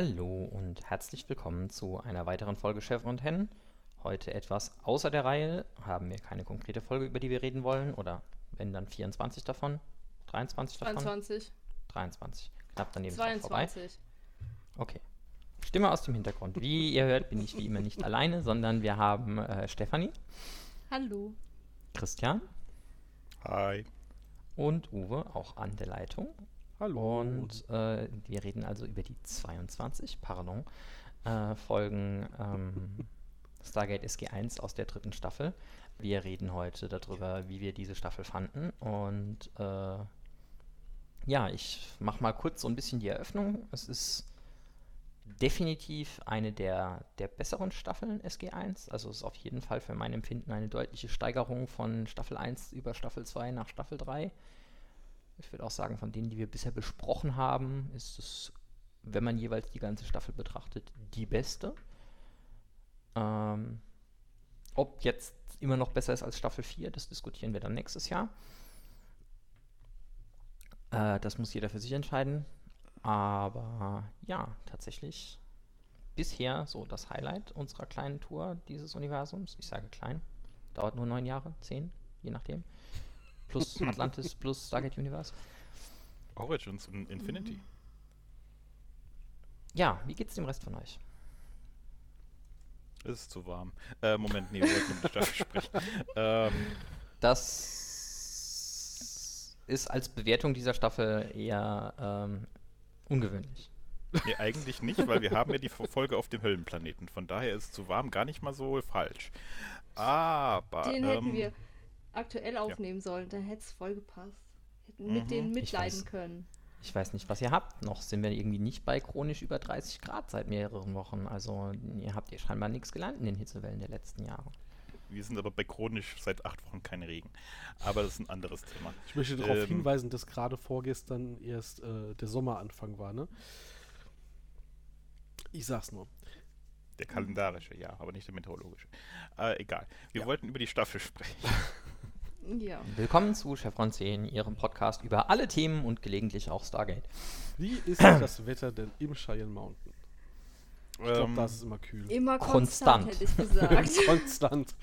Hallo und herzlich willkommen zu einer weiteren Folge Chef und Hen. Heute etwas außer der Reihe, haben wir keine konkrete Folge, über die wir reden wollen, oder wenn dann 24 davon, 23 davon? 23. 23. Knapp daneben ist auch vorbei. 22. Okay. Stimme aus dem Hintergrund. Wie ihr hört, bin ich wie immer nicht alleine, sondern wir haben äh, Stefanie, Hallo. Christian Hi. und Uwe auch an der Leitung. Hallo. Und äh, wir reden also über die 22, pardon, äh, Folgen ähm, Stargate SG1 aus der dritten Staffel. Wir reden heute darüber, wie wir diese Staffel fanden. Und äh, ja, ich mache mal kurz so ein bisschen die Eröffnung. Es ist definitiv eine der, der besseren Staffeln SG1. Also es ist auf jeden Fall für mein Empfinden eine deutliche Steigerung von Staffel 1 über Staffel 2 nach Staffel 3. Ich würde auch sagen, von denen, die wir bisher besprochen haben, ist es, wenn man jeweils die ganze Staffel betrachtet, die beste. Ähm, ob jetzt immer noch besser ist als Staffel 4, das diskutieren wir dann nächstes Jahr. Äh, das muss jeder für sich entscheiden. Aber ja, tatsächlich bisher so das Highlight unserer kleinen Tour dieses Universums. Ich sage klein, dauert nur neun Jahre, zehn, je nachdem. Plus Atlantis, plus Stargate Universe. Origins und Infinity. Ja, wie geht's dem Rest von euch? Es ist zu warm. Äh, Moment, nee, wir wollten über die Staffel sprechen. Ähm, Das ist als Bewertung dieser Staffel eher ähm, ungewöhnlich. nee, eigentlich nicht, weil wir haben ja die Folge auf dem Höllenplaneten. Von daher ist zu warm gar nicht mal so falsch. Aber. Den ähm, hätten wir aktuell aufnehmen sollen, dann hätte es voll gepasst. Hätten mit Mhm. denen Ich mitleiden weiß. können. Ich weiß nicht, was ihr habt. Noch sind wir irgendwie nicht bei chronisch über 30 Grad seit mehreren Wochen. Also ihr habt ihr scheinbar nichts gelernt in den Hitzewellen der letzten Jahre. Wir sind aber bei chronisch seit acht Wochen kein Regen. Aber das ist ein anderes Thema. Ich möchte darauf Ähm, hinweisen, dass gerade vorgestern erst äh, der Sommeranfang war, ne? Ich sag's nur. Der kalendarische, ja, aber nicht der meteorologische. Äh, egal. Wir Ja. wollten über die Staffel sprechen. Ja. Willkommen zu Chevron 10, Ihrem Podcast über alle Themen und gelegentlich auch Stargate. Wie ist das Wetter denn im Cheyenne Mountain? Ich glaube, Ähm, da ist es immer kühl. Immer Konstant. konstant, hätte ich gesagt. Konstant.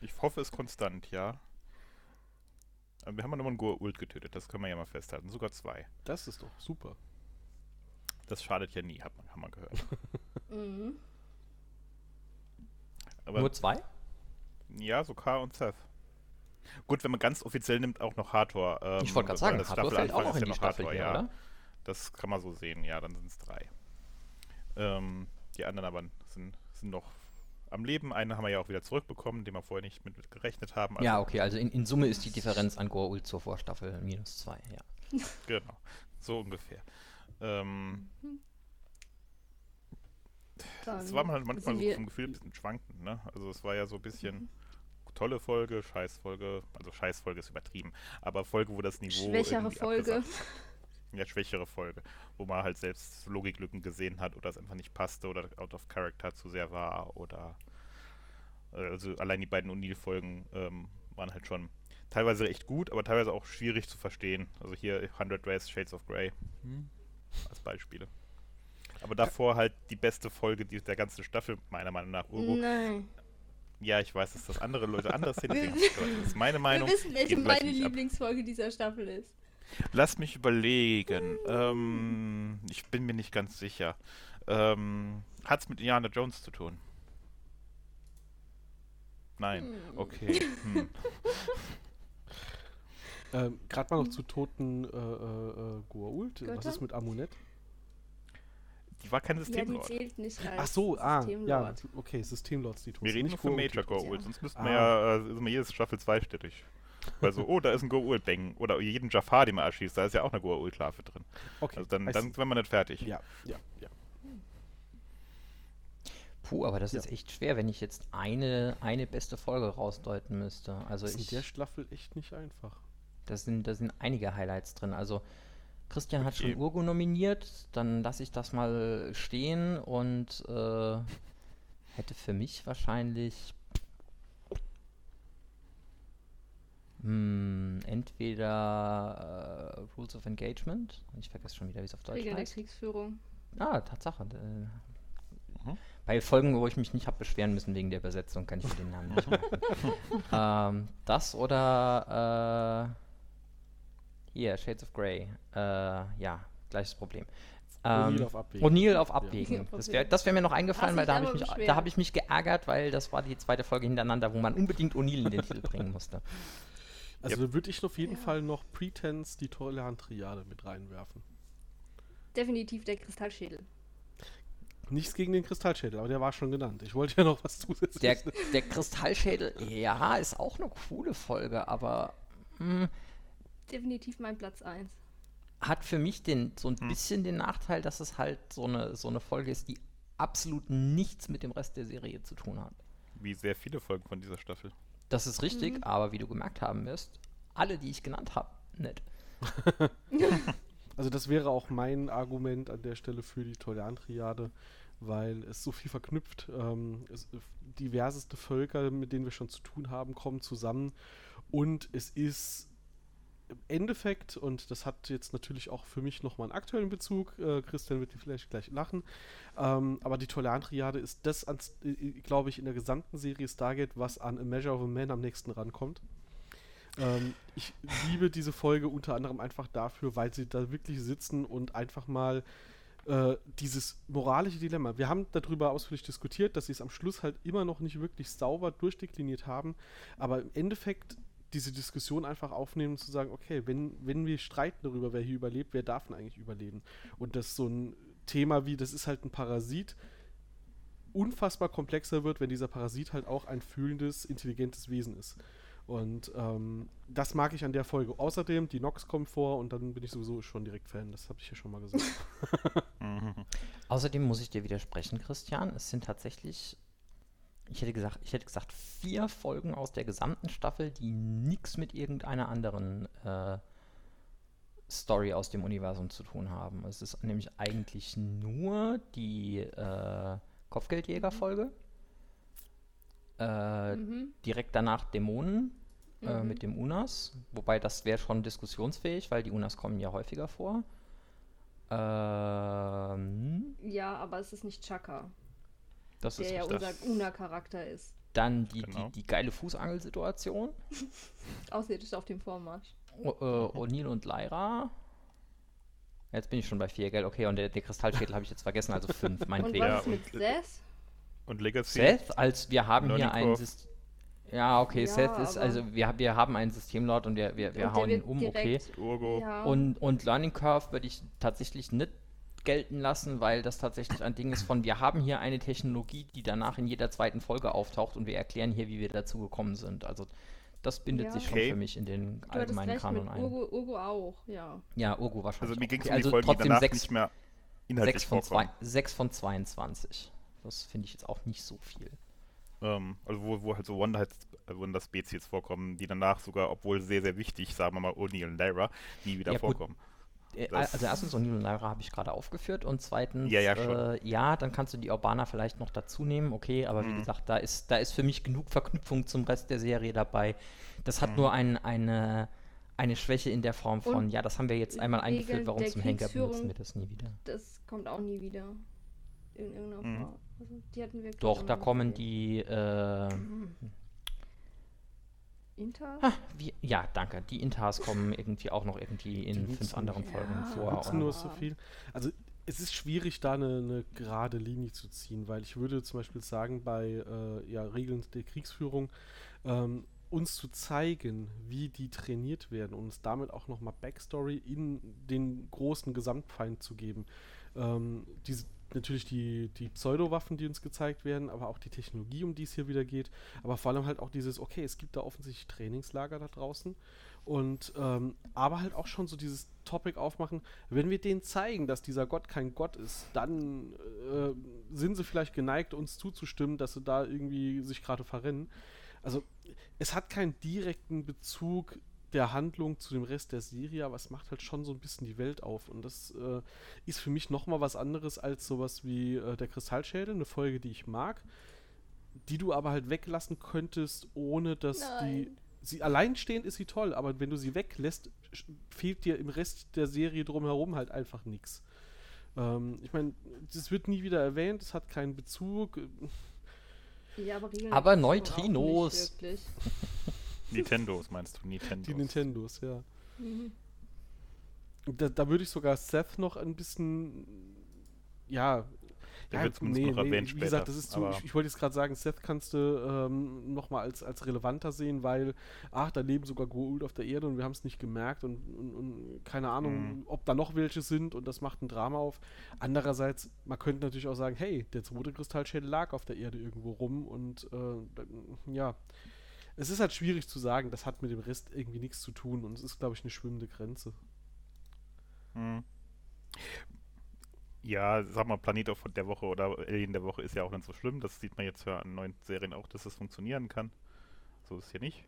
ich hoffe, es ist konstant, ja. Aber wir haben ja nochmal einen Goa'uld getötet, das können wir ja mal festhalten. Sogar zwei. Das ist doch super. Das schadet ja nie, hat man, haben wir gehört. mhm. Aber Nur zwei? ja, so K und Seth. Gut, wenn man ganz offiziell nimmt, auch noch Hathor. Ähm, ich wollte gerade sagen, das Hathor fällt auch Staffelanfang noch ist in die noch Staffel Hathor, hier, ja. oder? Das kann man so sehen, ja, dann sind es drei. Ähm, die anderen aber sind, sind noch am Leben. Einen haben wir ja auch wieder zurückbekommen, den wir vorher nicht mit, mit gerechnet haben. ja, okay, also in, in Summe ist die Differenz an Goa'uld zur Vorstaffel minus zwei, ja. Genau, so ungefähr. Ähm, Dann es war halt manchmal so vom Gefühl ein bisschen schwankend, ne? Also es war ja so ein bisschen tolle Folge, Scheißfolge, also Scheißfolge ist übertrieben, aber Folge, wo das Niveau Schwächere Folge. Ja, schwächere Folge, wo man halt selbst Logiklücken gesehen hat oder es einfach nicht passte oder out of character zu sehr war oder äh, also allein die beiden O'Neill-Folgen ähm, waren halt schon teilweise echt gut, aber teilweise auch schwierig zu verstehen. Also hier 100 Rays Shades of Grey als Beispiele. Aber davor halt die beste Folge der ganzen Staffel, meiner Meinung nach, Urgo. Nein. Ja, ich weiß, dass das andere Leute anders gesagt, Das ist meine Meinung. Wir wissen, welche meine nicht ab. Lieblingsfolge dieser Staffel ist. Lass mich überlegen. Ähm, ich bin mir nicht ganz sicher. Ähm, hat's mit Indiana Jones zu tun? Nein. Hm. Okay. Hm. Ähm, Gerade mal noch zu toten äh, äh, äh, Goa'uld. Was ist mit Amunet? Die war kein Ja, die Systemlord. zählt nicht als Ach so, ah, ja. Systemlord. Okay, Systemlords, die tot wir sind, reden nicht von Major sind. Ja. sonst müssten Ah. wir ja äh, ist immer jedes Staffel zweistellig. Weil so, oh, da ist ein Goa'uld, bang. Oder jeden Jafar, den man erschießt, da ist ja auch eine Goa'uld-Larve drin. Okay, Also dann, dann sind wir nicht fertig. Ja, ja, ja. Puh, aber das Ja. ist echt schwer, wenn ich jetzt eine, eine beste Folge rausdeuten müsste. Also Das ist in ich, der Staffel echt nicht einfach. da sind, da sind einige Highlights drin. Also Christian hat schon. Urgo nominiert, dann lasse ich das mal stehen und äh, hätte für mich wahrscheinlich hm, entweder äh, Rules of Engagement, ich vergesse schon wieder, wie es auf Deutsch Regeln der heißt. Kriegsführung. Ah, Tatsache. Äh, Bei Folgen, wo ich mich nicht habe beschweren müssen wegen der Übersetzung, kann ich mir den Namen nicht merken. ähm, das oder äh, hier, Shades of Grey. Äh, ja, gleiches Problem. O'Neill Ähm, auf Abwägen. O'Neill auf Ja. Abwägen. Auf Das wäre wär mir noch eingefallen, weil da habe ich, mich- da hab ich mich geärgert, weil das war die zweite Folge hintereinander, wo man unbedingt O'Neill in den Titel bringen musste. Also da würde ich auf jeden Ja. Fall noch Pretense, die Tolerantriade mit reinwerfen. Definitiv der Kristallschädel. Nichts gegen den Kristallschädel, aber der war schon genannt. Ich wollte ja noch was zusätzlich. Der, der Kristallschädel, ja, ist auch eine coole Folge, aber hm, Definitiv mein Platz 1. hat für mich den, so ein bisschen den Nachteil, dass es halt so eine, so eine Folge ist, die absolut nichts mit dem Rest der Serie zu tun hat. Wie sehr viele Folgen von dieser Staffel. Das ist richtig, aber wie du gemerkt haben wirst, alle, die ich genannt habe, nicht. Also das wäre auch mein Argument an der Stelle für die Tolerantriade, weil es so viel verknüpft. Ähm, es, diverseste Völker, mit denen wir schon zu tun haben, kommen zusammen und es ist im Endeffekt, und das hat jetzt natürlich auch für mich nochmal einen aktuellen Bezug, äh, Christian wird vielleicht gleich lachen, ähm, aber die Tolerantriade ist das, ans- äh, glaube ich, in der gesamten Serie Stargate, was an A Measure of a Man am nächsten rankommt. Ähm, ich liebe diese Folge unter anderem einfach dafür, weil sie da wirklich sitzen und einfach mal äh, dieses moralische Dilemma. Wir haben darüber ausführlich diskutiert, dass sie es am Schluss halt immer noch nicht wirklich sauber durchdekliniert haben, aber im Endeffekt diese Diskussion einfach aufnehmen und zu sagen, okay, wenn, wenn wir streiten darüber, wer hier überlebt, wer darf denn eigentlich überleben? Und dass so ein Thema wie, das ist halt ein Parasit, unfassbar komplexer wird, wenn dieser Parasit halt auch ein fühlendes, intelligentes Wesen ist. Und ähm, das mag ich an der Folge. Außerdem, die Nox kommt vor und dann bin ich sowieso schon direkt Fan. Das habe ich ja schon mal gesagt. Mhm. Außerdem muss ich dir widersprechen, Christian. Es sind tatsächlich, ich hätte gesagt, ich hätte gesagt, vier Folgen aus der gesamten Staffel, die nichts mit irgendeiner anderen äh, Story aus dem Universum zu tun haben. Es ist nämlich eigentlich nur die äh, Kopfgeldjäger-Folge. Äh, Mhm. direkt danach Dämonen äh, Mhm. mit dem Unas. Wobei das wäre schon diskussionsfähig, weil die Unas kommen ja häufiger vor. Ähm, Ja, aber es ist nicht Chaka, das ist der ja richtig. unser Una-Charakter ist. Dann die, Genau. die, die geile Fußangelsituation. Außerirdisch auf dem Vormarsch. O, äh, O'Neill und Lyra. Jetzt bin ich schon bei vier, gell? Okay, und der, der Kristallschädel habe ich jetzt vergessen, also fünf, Und meinetwegen. Ja, was ist mit und- Seth? Und Legacy. Seth, als wir haben hier Learning ein Curve. System. Ja, okay, Ja, Seth ist, also wir, wir haben einen Systemlord und wir, wir, wir Und hauen ihn um, okay. Urgo. Ja. Und, und Learning Curve würde ich tatsächlich nicht gelten lassen, weil das tatsächlich ein Ding ist von, wir haben hier eine Technologie, die danach in jeder zweiten Folge auftaucht und wir erklären hier, wie wir dazu gekommen sind. Also das bindet Ja. sich schon Okay. für mich in den du allgemeinen Kanon mit ein. Urgo, Urgo auch, ja. Ja, Urgu wahrscheinlich. Also mir ging es Okay, um die also Folgen, die trotzdem danach sechs, nicht mehr inhaltlich sechs, von zwei, vorkommen. sechs von 22. Das finde ich jetzt auch nicht so viel. Ähm, also wo, wo halt so Wonder, Wonder Spezies vorkommen, die danach sogar, obwohl sehr, sehr wichtig, sagen wir mal O'Neill und Lyra, nie wieder Ja, gut. vorkommen. Äh, Das- also erstens, und Lyra habe ich gerade aufgeführt und zweitens, Ja, ja, äh, ja, dann kannst du die Urbana vielleicht noch dazu nehmen, okay, aber wie Mhm. gesagt, da ist, da ist für mich genug Verknüpfung zum Rest der Serie dabei. Das hat Mhm. nur ein, eine, eine Schwäche in der Form von, Und ja, das haben wir jetzt einmal eingeführt, warum zum Henker benutzen wir das nie wieder. Das kommt auch nie wieder. In irgendeiner Mhm. Form. Also, die hatten wir Doch, da kommen die, äh, Inter? ha, wie, ja, danke, die Intars kommen irgendwie auch noch irgendwie in fünf anderen nicht. Folgen Ja. vor. nutzen nur so viel. Also es ist schwierig, da eine, eine gerade Linie zu ziehen, weil ich würde zum Beispiel sagen, bei äh, ja, Regeln der Kriegsführung, ähm, uns zu zeigen, wie die trainiert werden und uns damit auch nochmal Backstory in den großen Gesamtfeind zu geben. Ähm, diese, natürlich die, die Pseudowaffen, die uns gezeigt werden, aber auch die Technologie, um die es hier wieder geht, aber vor allem halt auch dieses, okay, es gibt da offensichtlich Trainingslager da draußen und ähm, aber halt auch schon so dieses Topic aufmachen, wenn wir denen zeigen, dass dieser Gott kein Gott ist, dann äh, sind sie vielleicht geneigt, uns zuzustimmen, dass sie da irgendwie sich gerade verrennen. Also es hat keinen direkten Bezug der Handlung zu dem Rest der Serie, aber es macht halt schon so ein bisschen die Welt auf. Und das äh, ist für mich nochmal was anderes als sowas wie äh, der Kristallschädel, eine Folge, die ich mag, die du aber halt weglassen könntest, ohne dass die. Nein. Sie alleinstehend ist sie toll, aber wenn du sie weglässt, fehlt dir im Rest der Serie drumherum halt einfach nichts. Ähm, ich meine, das wird nie wieder erwähnt, es hat keinen Bezug. Ja, aber, Aber Neutrinos. Nintendos meinst du? Nintendos. Die Nintendos, ja. Mhm. Da, da würde ich sogar Seth noch ein bisschen, ja, Der ja, wird zumindest noch erwähnt wie später, gesagt, das ist zu, ich, ich wollte jetzt gerade sagen, Seth kannst du ähm, nochmal als, als relevanter sehen, weil, ach, da leben sogar Goa'uld auf der Erde und wir haben es nicht gemerkt und, und, und keine Ahnung, Mhm. ob da noch welche sind und das macht ein Drama auf. Andererseits, man könnte natürlich auch sagen, hey, der zweite Kristallschädel lag auf der Erde irgendwo rum und äh, ja, es ist halt schwierig zu sagen, das hat mit dem Rest irgendwie nichts zu tun und es ist, glaube ich, eine schwimmende Grenze. Hm. Ja, sag mal, Planet der Woche oder Alien der Woche ist ja auch nicht so schlimm. Das sieht man jetzt ja an neuen Serien auch, dass das funktionieren kann. So ist es hier nicht.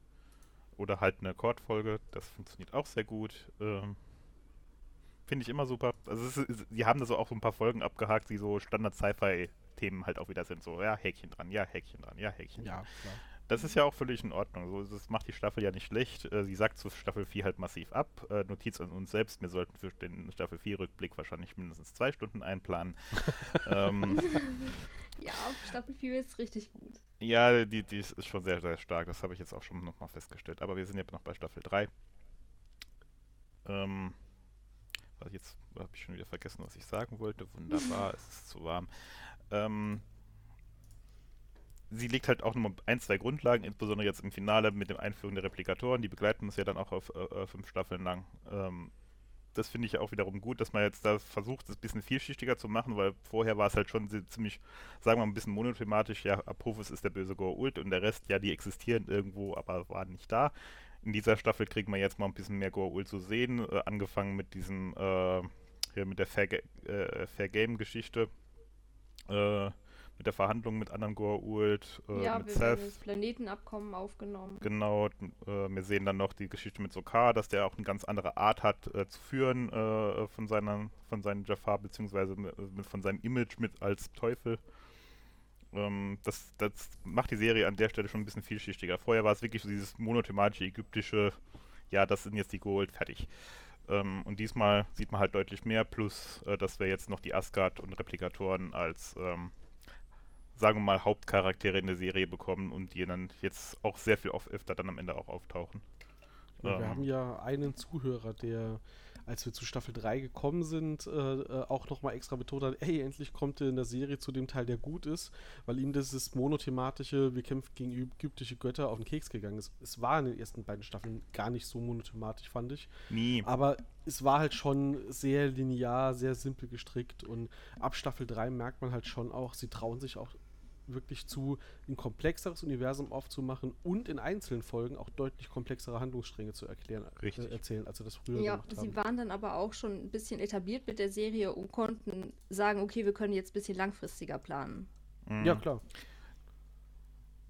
Oder halt eine Akkordfolge, das funktioniert auch sehr gut. Ähm, Finde ich immer super. Also es ist, die haben da so auch so ein paar Folgen abgehakt, die so Standard-Sci-Fi-Themen halt auch wieder sind. So, ja, Häkchen dran, ja, Häkchen dran, ja, Häkchen dran. Ja, klar. Das ist ja auch völlig in Ordnung. So, das macht die Staffel ja nicht schlecht. Äh, sie sagt zu Staffel 4 halt massiv ab. Äh, Notiz an uns selbst, wir sollten für den Staffel 4 Rückblick wahrscheinlich mindestens zwei Stunden einplanen. ähm, Ja, Staffel 4 ist richtig gut. ja, die, die ist schon sehr, sehr stark. Das habe ich jetzt auch schon nochmal festgestellt. Aber wir sind jetzt noch bei Staffel 3. Ähm, was jetzt habe ich schon wieder vergessen, was ich sagen wollte. Wunderbar, es ist zu warm. Ähm, sie legt halt auch nochmal ein, zwei Grundlagen, insbesondere jetzt im Finale mit dem Einführung der Replikatoren. Die begleiten uns ja dann auch auf äh, äh, fünf Staffeln lang. Ähm, das finde ich auch wiederum gut, dass man jetzt da versucht, es ein bisschen vielschichtiger zu machen, weil vorher war es halt schon zi- ziemlich, sagen wir mal, ein bisschen monothematisch. Ja, Apophis ist der böse Goa'uld und der Rest, ja, die existieren irgendwo, aber waren nicht da. In dieser Staffel kriegen wir jetzt mal ein bisschen mehr Goa'uld zu sehen, äh, angefangen mit diesem, äh, hier mit der Fair, äh, Fair Game-Geschichte, äh, mit der Verhandlung mit anderen Goa'uld, äh, ja, mit wir Seth. das Planetenabkommen aufgenommen. Genau, äh, wir sehen dann noch die Geschichte mit Sokar, dass der auch eine ganz andere Art hat äh, zu führen äh, von seiner, von seinem Jafar, beziehungsweise mit, mit, von seinem Image mit als Teufel. Ähm, das, das macht die Serie an der Stelle schon ein bisschen vielschichtiger. Vorher war es wirklich so dieses monothematische ägyptische, ja, das sind jetzt die Gold, fertig. Ähm, und diesmal sieht man halt deutlich mehr, plus äh, dass wir jetzt noch die Asgard und Replikatoren als ähm, sagen wir mal, Hauptcharaktere in der Serie bekommen und die dann jetzt auch sehr viel oft öfter dann am Ende auch auftauchen. Ja, wir Ähm. haben ja einen Zuhörer, der, als wir zu Staffel 3 gekommen sind, äh, äh, auch nochmal extra betont hat, ey, endlich kommt er in der Serie zu dem Teil, der gut ist, weil ihm dieses monothematische, wir kämpfen gegen ägyptische Götter auf den Keks gegangen ist. Es war in den ersten beiden Staffeln gar nicht so monothematisch, fand ich. Nie. Aber es war halt schon sehr linear, sehr simpel gestrickt und ab Staffel 3 merkt man halt schon auch, sie trauen sich auch wirklich zu, ein komplexeres Universum aufzumachen und in einzelnen Folgen auch deutlich komplexere Handlungsstränge zu erklären, Richtig. Äh, erzählen, als sie das früher Ja, gemacht sie haben. waren dann aber auch schon ein bisschen etabliert mit der Serie und konnten sagen, okay, wir können jetzt ein bisschen langfristiger planen. Mhm, Ja, klar.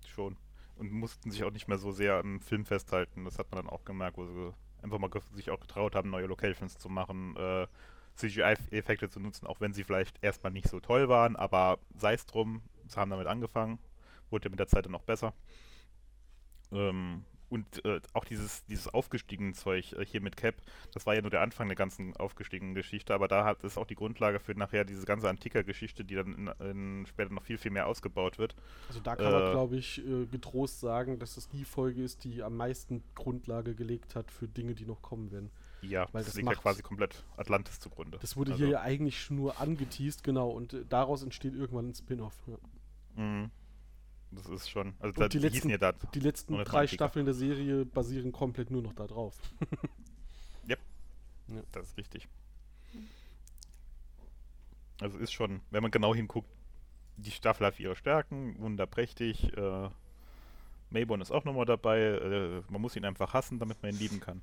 Schon. Und mussten sich auch nicht mehr so sehr am Film festhalten. Das hat man dann auch gemerkt, wo sie einfach mal sich auch getraut haben, neue Locations zu machen, äh, CGI-Effekte zu nutzen, auch wenn sie vielleicht erstmal nicht so toll waren, aber sei es drum, sie haben damit angefangen, wurde ja mit der Zeit dann auch besser. Ähm, und äh, auch dieses, dieses aufgestiegene Zeug äh, hier mit Cap, das war ja nur der Anfang der ganzen aufgestiegenen Geschichte, aber da hat es auch die Grundlage für nachher diese ganze Antiker-Geschichte, die dann in, in später noch viel, viel mehr ausgebaut wird. Also da kann man, Äh, glaube ich, äh, getrost sagen, dass das die Folge ist, die am meisten Grundlage gelegt hat für Dinge, die noch kommen werden. Ja, Weil das das liegt ja quasi komplett Atlantis zugrunde. Das wurde Also, hier ja eigentlich nur angeteased, genau, und äh, daraus entsteht irgendwann ein Spin-off. Ja. Mhm. Das ist schon. Also da, die letzten- ja. Die letzten drei Atlantiker. Staffeln der Serie basieren komplett nur noch da drauf. Das ist richtig. Also ist schon, wenn man genau hinguckt, die Staffel hat ihre Stärken, wunderprächtig. Äh, Mayborn ist auch nochmal dabei. Äh, man muss ihn einfach hassen, damit man ihn lieben kann.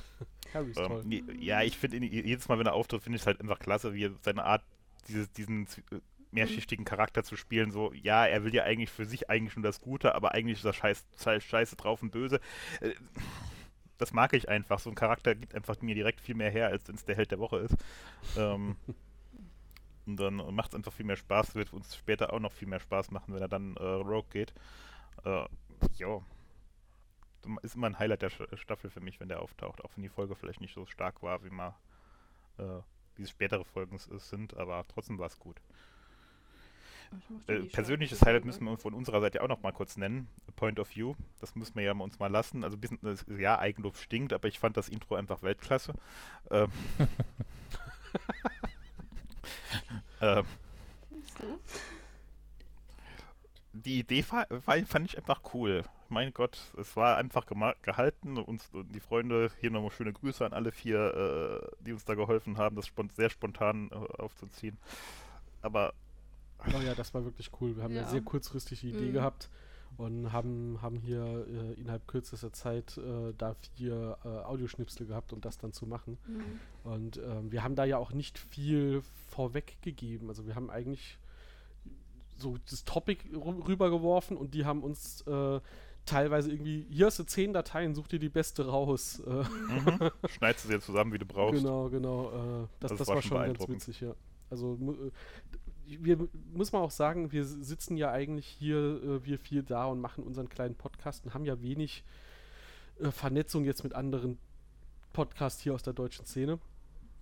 Harry ist toll. Ähm, je- ja, ich finde ihn jedes Mal, wenn er auftritt, finde ich es halt einfach klasse, wie er seine Art, dieses, diesen mehrschichtigen Charakter zu spielen. So, ja, er will ja eigentlich für sich eigentlich nur das Gute, aber eigentlich ist er scheiß, scheiß, scheiße drauf und böse. Äh, das mag ich einfach. So ein Charakter gibt einfach mir direkt viel mehr her, als wenn es der Held der Woche ist. Ähm, und dann macht es einfach viel mehr Spaß, wird uns später auch noch viel mehr Spaß machen, wenn er dann äh, Rogue geht. Äh, ja. Ist immer ein Highlight der Sch- Staffel für mich, wenn der auftaucht, auch wenn die Folge vielleicht nicht so stark war, wie man äh, wie es spätere Folgen sind, aber trotzdem war es gut. Äh, persönliches. Highlight müssen wir von unserer Seite auch noch mal kurz nennen. Point of View. Das müssen wir ja mal uns mal lassen. Also ein bisschen, ja, Eigenlob stinkt, aber ich fand das Intro einfach Weltklasse. Ähm, ähm, die Idee fand ich einfach cool. Mein Gott, es war einfach gehalten. Uns, die Freunde, hier nochmal schöne Grüße an alle vier, äh, die uns da geholfen haben, das spon sehr spontan äh, aufzuziehen. Aber Oh ja, das war wirklich cool. Wir haben ja, Ja. sehr kurzfristig die Idee Mhm. gehabt und haben, haben hier äh, innerhalb kürzester Zeit äh, da vier äh, Audioschnipsel gehabt, um das dann zu machen. Mhm. Und ähm, wir haben da ja auch nicht viel vorweggegeben. Also wir haben eigentlich so das Topic rü- rübergeworfen und die haben uns äh, teilweise irgendwie, hier hast du zehn Dateien, such dir die beste raus. Äh, mhm, schneidest du sie jetzt zusammen, wie du brauchst. Genau, genau. Äh, das, Das das, war war schon ganz witzig, ja. Also wir muss man auch sagen, wir sitzen ja eigentlich hier, äh, wir vier da und machen unseren kleinen Podcast und haben ja wenig äh, Vernetzung jetzt mit anderen Podcasts hier aus der deutschen Szene.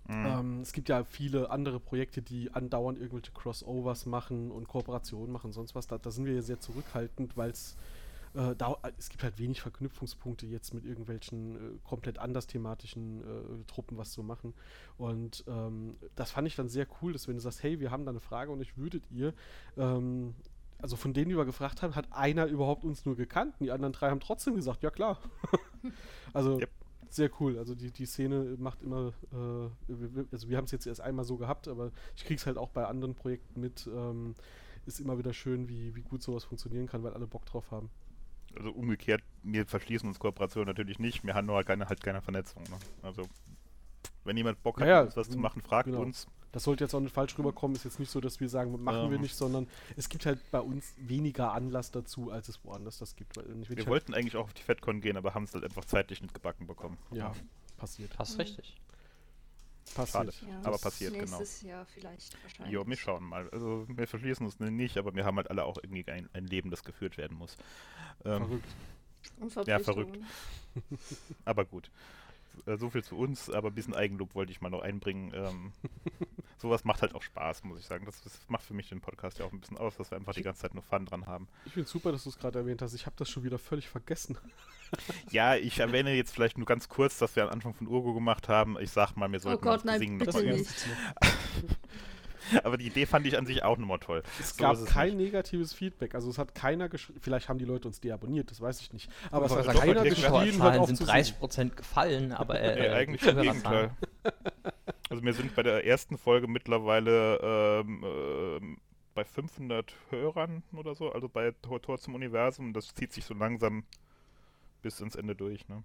Mhm. Ähm, es gibt ja viele andere Projekte, die andauernd irgendwelche Crossovers machen und Kooperationen machen, sonst was. Da, da sind wir ja sehr zurückhaltend, weil es äh, da, es gibt halt wenig Verknüpfungspunkte jetzt mit irgendwelchen äh, komplett anders thematischen äh, Truppen was zu machen. Und ähm, das fand ich dann sehr cool, dass wenn du sagst, hey, wir haben da eine Frage und ich würdet ihr, ähm, also von denen, die wir gefragt haben, hat einer überhaupt uns nur gekannt. und Die anderen drei haben trotzdem gesagt, ja klar. also Yep. sehr cool. Also die, die Szene macht immer, äh, also wir haben es jetzt erst einmal so gehabt, aber ich krieg's halt auch bei anderen Projekten mit. Ähm, ist immer wieder schön, wie, wie gut sowas funktionieren kann, weil alle Bock drauf haben. Also umgekehrt, wir verschließen uns Kooperationen natürlich nicht. Wir haben nur halt keine, halt keine Vernetzung. Ne? Also, wenn jemand Bock hat, Ja, ja, uns was zu machen, fragt genau. uns. Das sollte jetzt auch nicht falsch rüberkommen. Ist jetzt nicht so, dass wir sagen, machen wir Ähm. nicht, sondern es gibt halt bei uns weniger Anlass dazu, als es woanders das gibt. Weil wenn ich Wir halt- wollten eigentlich auch auf die FedCon gehen, aber haben es halt einfach zeitlich nicht gebacken bekommen. Ja, passiert. Passt Mhm. richtig. Passiert. Ja, Aber passiert, genau. Nächstes Jahr vielleicht wahrscheinlich. Jo, wir schauen mal. Also wir verschließen uns nicht, aber wir haben halt alle auch irgendwie ein, ein Leben, das geführt werden muss. Ähm, Verrückt. Und Ja, verrückt. Aber gut. Äh, So viel zu uns, aber ein bisschen Eigenlob wollte ich mal noch einbringen. Ähm, sowas macht halt auch Spaß, muss ich sagen. Das, das macht für mich den Podcast ja auch ein bisschen aus, dass wir einfach die ganze Zeit nur Fun dran haben. Ich finde super, dass du es gerade erwähnt hast. Ich habe das schon wieder völlig vergessen. Ja, ich erwähne jetzt vielleicht nur ganz kurz, dass wir am Anfang von Urgo gemacht haben. Ich sag mal, wir Oh sollten Gott, das nein, Singen bitte nochmal nicht. Aber die Idee fand ich an sich auch nochmal toll. Es So gab es kein nicht. negatives Feedback. Also es hat keiner geschrieben. Vielleicht haben die Leute uns deabonniert, das weiß ich nicht. Aber es Aber hat doch, keiner die geschrieben, auf sind zu 30 singen. Prozent gefallen, aber äh, Nee, eigentlich die im Gegenteil. Also wir sind bei der ersten Folge mittlerweile ähm, ähm, bei 500 Hörern oder so, also bei Tor, Tor zum Universum. Das zieht sich so langsam bis ins Ende durch. Ne?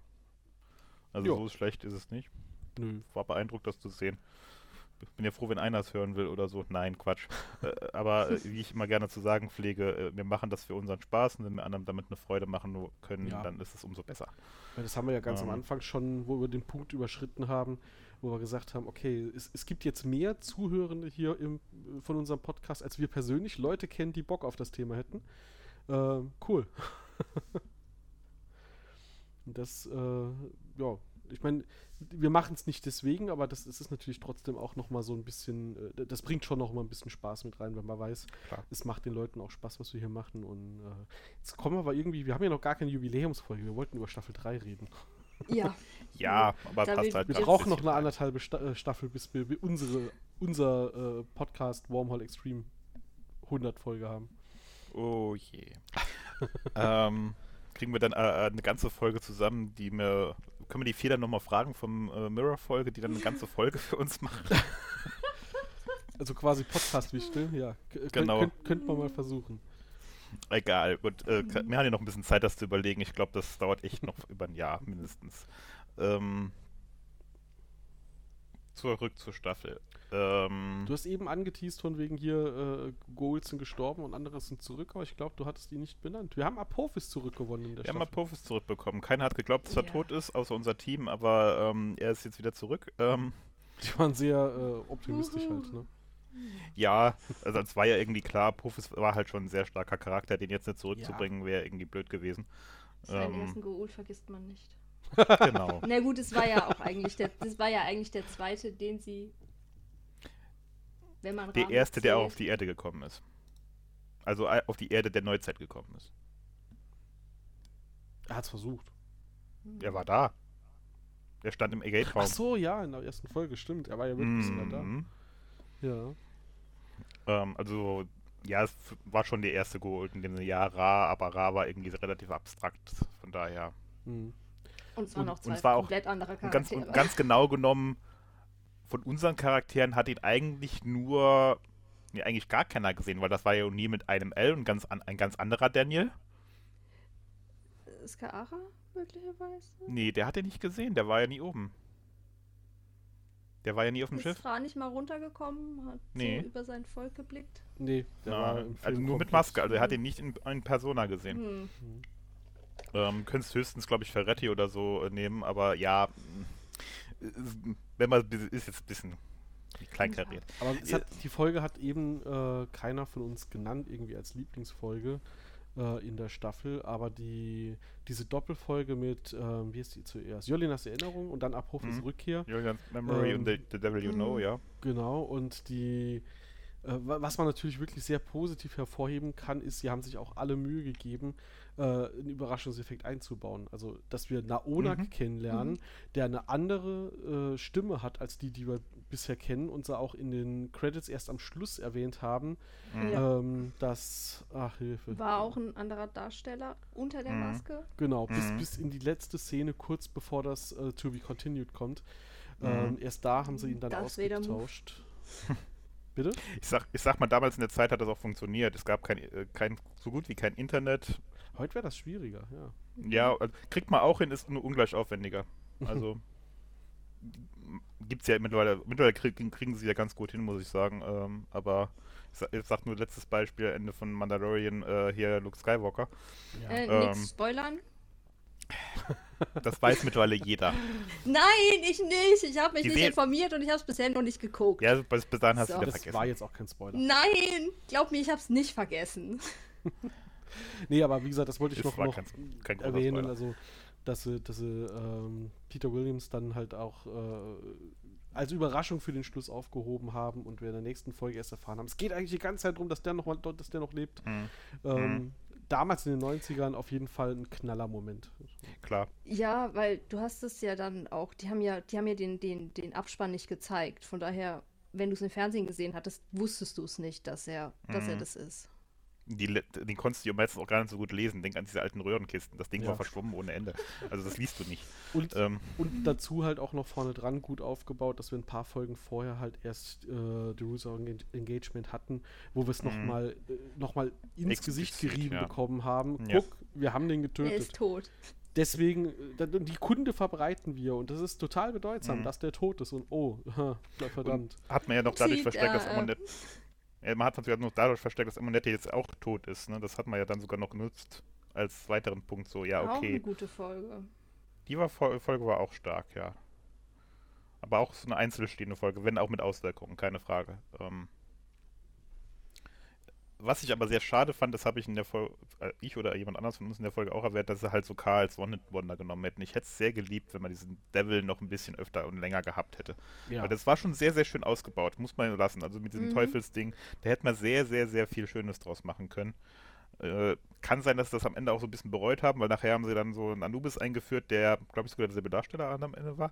Also Jo. so schlecht ist es nicht. Nö. War beeindruckt, das zu sehen. Bin ja froh, wenn einer es hören will oder so. Nein, Quatsch. äh, aber äh, wie ich immer gerne zu sagen pflege, äh, wir machen das für unseren Spaß und wenn wir anderen damit eine Freude machen können, Ja. dann ist es umso besser. Das haben wir ja ganz am Ähm. Anfang schon, wo wir den Punkt überschritten haben, wo wir gesagt haben, okay, es, es gibt jetzt mehr Zuhörende hier im, von unserem Podcast, als wir persönlich Leute kennen, die Bock auf das Thema hätten. Ähm, cool. Und das, äh, ja, ich meine, wir machen es nicht deswegen, aber das, das ist natürlich trotzdem auch nochmal so ein bisschen, äh, das bringt schon nochmal ein bisschen Spaß mit rein, wenn man weiß, Klar. es macht den Leuten auch Spaß, was wir hier machen. Und äh, jetzt kommen wir aber irgendwie, wir haben ja noch gar keine Jubiläumsfolge, wir wollten über Staffel 3 reden. Ja. Ja, aber Da passt halt Wir brauchen noch eine anderthalbe Sta äh, Staffel, bis wir, wir unsere, unser äh, Podcast Wormhole Extreme 100 Folge haben. Oh je. ähm, kriegen wir dann äh, eine ganze Folge zusammen, die mir. Können wir die vier dann nochmal fragen vom äh, Mirror-Folge, die dann eine ganze Folge für uns macht? Also quasi Podcast-Wichtel, ja. K könnt- Genau. Könnt, könnte man mal versuchen. Egal. Und, äh, wir haben ja noch ein bisschen Zeit, das zu überlegen. Ich glaube, das dauert echt noch über ein Jahr mindestens. Ähm, zurück zur Staffel. Ähm, Du hast eben angeteased von wegen hier, äh, Goals sind gestorben und andere sind zurück, aber ich glaube, du hattest die nicht benannt. Wir haben Apophis zurückgewonnen in der wir haben Staffel. Apophis zurückbekommen. Keiner hat geglaubt, dass er Ja. tot ist, außer unser Team, aber ähm, er ist jetzt wieder zurück. Ähm, Die waren sehr äh, optimistisch Juhu. halt, ne? Ja, also es war ja irgendwie klar, Puffis war halt schon ein sehr starker Charakter, den jetzt nicht zurückzubringen, wäre irgendwie blöd gewesen. Seinen Ähm. ersten Goul vergisst man nicht. Genau. Na gut, es war ja auch eigentlich der, das war ja eigentlich der zweite, den sie Wenn man Der Rahmen erste, der auch zählt. auf die Erde gekommen ist. Also äh, auf die Erde der Neuzeit gekommen ist. Er hat es versucht. Er war da. Er stand im Gate-Raum. Ach so, ja, in der ersten Folge, stimmt. Er war ja wirklich Mhm. da. Ja. Ähm, also, ja, es war schon der erste geholt in dem Sinne, ja, Ra, aber Ra war irgendwie relativ abstrakt. Von daher. Mhm. Und es waren und- noch und zwei war auch- komplett andere ganz, Charaktere. und ganz genau genommen, von unseren Charakteren hat ihn eigentlich nur, nee, eigentlich gar keiner gesehen, weil das war ja O'Neill mit einem L und ganz an, ein ganz anderer Daniel. Ist Kaara möglicherweise? Nee, der hat ihn nicht gesehen, der war ja nie oben. Der war ja nie auf dem Ist Schiff. Ra nicht mal runtergekommen, hat Nee. so über sein Volk geblickt? Nee, der Na, war im Film also nur mit komplett- Maske, also er hat ihn nicht in, in Persona gesehen. Hm. Ähm, könntest höchstens, glaube ich, Ferretti oder so äh, nehmen, aber ja, äh, wenn man ist jetzt ein bisschen kleinkariert. Aber es hat, die Folge hat eben äh, keiner von uns genannt, irgendwie als Lieblingsfolge äh, in der Staffel, aber die, diese Doppelfolge mit, ähm, wie ist die zuerst? Jolinas Erinnerung und dann Abrufes Mhm. Rückkehr. Julian's Memory Ähm, und the, the Devil You Know, mhm. ja. Genau, und die, äh, wa- was man natürlich wirklich sehr positiv hervorheben kann, ist, sie haben sich auch alle Mühe gegeben, äh, einen Überraschungseffekt einzubauen. Also, dass wir Naonak Mhm. kennenlernen, Mhm. der eine andere äh, Stimme hat als die, die wir bisher kennen und sie auch in den Credits erst am Schluss erwähnt haben, Mhm. Ähm, dass, ach Hilfe. War auch ein anderer Darsteller unter der Mhm. Maske. Genau, bis, Mhm. bis in die letzte Szene, kurz bevor das äh, To Be Continued kommt. Mhm. Ähm, erst da haben sie ihn dann Move. ausgetauscht. Bitte? Ich sag, ich sag mal, damals in der Zeit hat das auch funktioniert. Es gab kein, äh, kein so gut wie kein Internet. Heute wäre das schwieriger, ja. Ja, also, kriegt man auch hin, ist nur ungleich aufwendiger. Also gibt's ja mittlerweile, mittlerweile kriegen, kriegen sie ja ganz gut hin, muss ich sagen. Ähm, aber ich sag, ich sag nur letztes Beispiel, Ende von Mandalorian, äh, hier Luke Skywalker. ja. Äh, Ähm. nix spoilern? Das weiß mittlerweile jeder. Nein, ich nicht. Ich habe mich Die nicht informiert und ich habe es bisher noch nicht geguckt. Ja, bis, bis dahin hast So. du wieder das vergessen. war jetzt auch kein Spoiler. Nein, glaub mir, ich habe es nicht vergessen. Nee, aber wie gesagt, das wollte ich noch, noch kein- kein erwähnen. Also, dass sie, dass sie ähm, Peter Williams dann halt auch äh, als Überraschung für den Schluss aufgehoben haben und wir in der nächsten Folge erst erfahren haben. Es geht eigentlich die ganze Zeit darum, dass der noch, mal, dass der noch lebt. Hm, Ähm, Damals in den 90ern auf jeden Fall ein Knallermoment. klar. Ja, weil du hast es ja dann auch, die haben ja, die haben ja den, den, den Abspann nicht gezeigt. Von daher, wenn du es im Fernsehen gesehen hattest, wusstest du es nicht, dass er, dass er Mhm. das ist. Die, den konntest du ja meistens auch gar nicht so gut lesen. Denk an diese alten Röhrenkisten. Das Ding Ja. war verschwommen ohne Ende. Also das liest du nicht. Und, Ähm, und dazu halt auch noch vorne dran gut aufgebaut, dass wir ein paar Folgen vorher halt erst äh, The Rules of Enga- Engagement hatten, wo wir es Mhm. nochmal äh, noch mal ins Explizit, Gesicht gerieben ja. bekommen haben. Ja. Guck, wir haben den Er getötet. ist tot. Deswegen, äh, die Kunde verbreiten wir und das ist total bedeutsam, Mhm. dass der tot ist und oh, verdammt. hat man ja noch dadurch Sieht, versteckt, dass äh, Amonette. Ja, man hat natürlich noch dadurch versteckt, dass Amonette jetzt auch tot ist. Ne? Das hat man ja dann sogar noch genutzt als weiteren Punkt. So, ja, Auch eine okay. gute Folge. Die war, Fol- Folge war auch stark, ja. Aber auch so eine einzelstehende Folge, wenn auch mit Auswirkungen, keine Frage. Ähm, was ich aber sehr schade fand, das habe ich in der Folge, äh, ich oder jemand anders von uns in der Folge auch erwähnt, dass sie halt so K als One-Hit-Wonder genommen hätten. Ich hätte es sehr geliebt, wenn man diesen Devil noch ein bisschen öfter und länger gehabt hätte. Ja. Weil das war schon sehr, sehr schön ausgebaut, muss man lassen. Also mit diesem Mhm. Teufelsding, da hätte man sehr, sehr, sehr viel Schönes draus machen können. Äh, kann sein, dass sie das am Ende auch so ein bisschen bereut haben, weil nachher haben sie dann so einen Anubis eingeführt, der, glaube ich, sogar derselbe Darsteller am Ende war.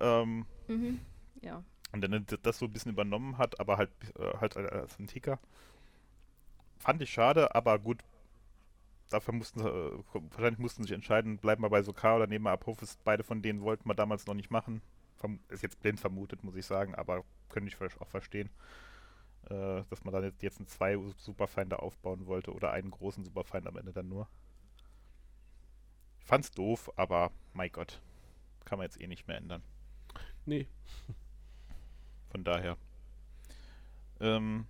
Ähm, Mhm. Ja. und dann das so ein bisschen übernommen hat, aber halt, äh, halt als Antiker. Fand ich schade, aber gut. Dafür mussten sie, äh, wahrscheinlich mussten sie sich entscheiden, bleiben wir bei Sokar oder nehmen wir Apophis. Beide von denen wollten wir damals noch nicht machen. Ist jetzt blind vermutet, muss ich sagen, aber könnte ich vielleicht auch verstehen, äh, dass man dann jetzt, jetzt einen zwei Superfeinde aufbauen wollte oder einen großen Superfeind am Ende dann nur. Ich fand's doof, aber mein Gott, kann man jetzt eh nicht mehr ändern. Nee, Von daher. Ähm,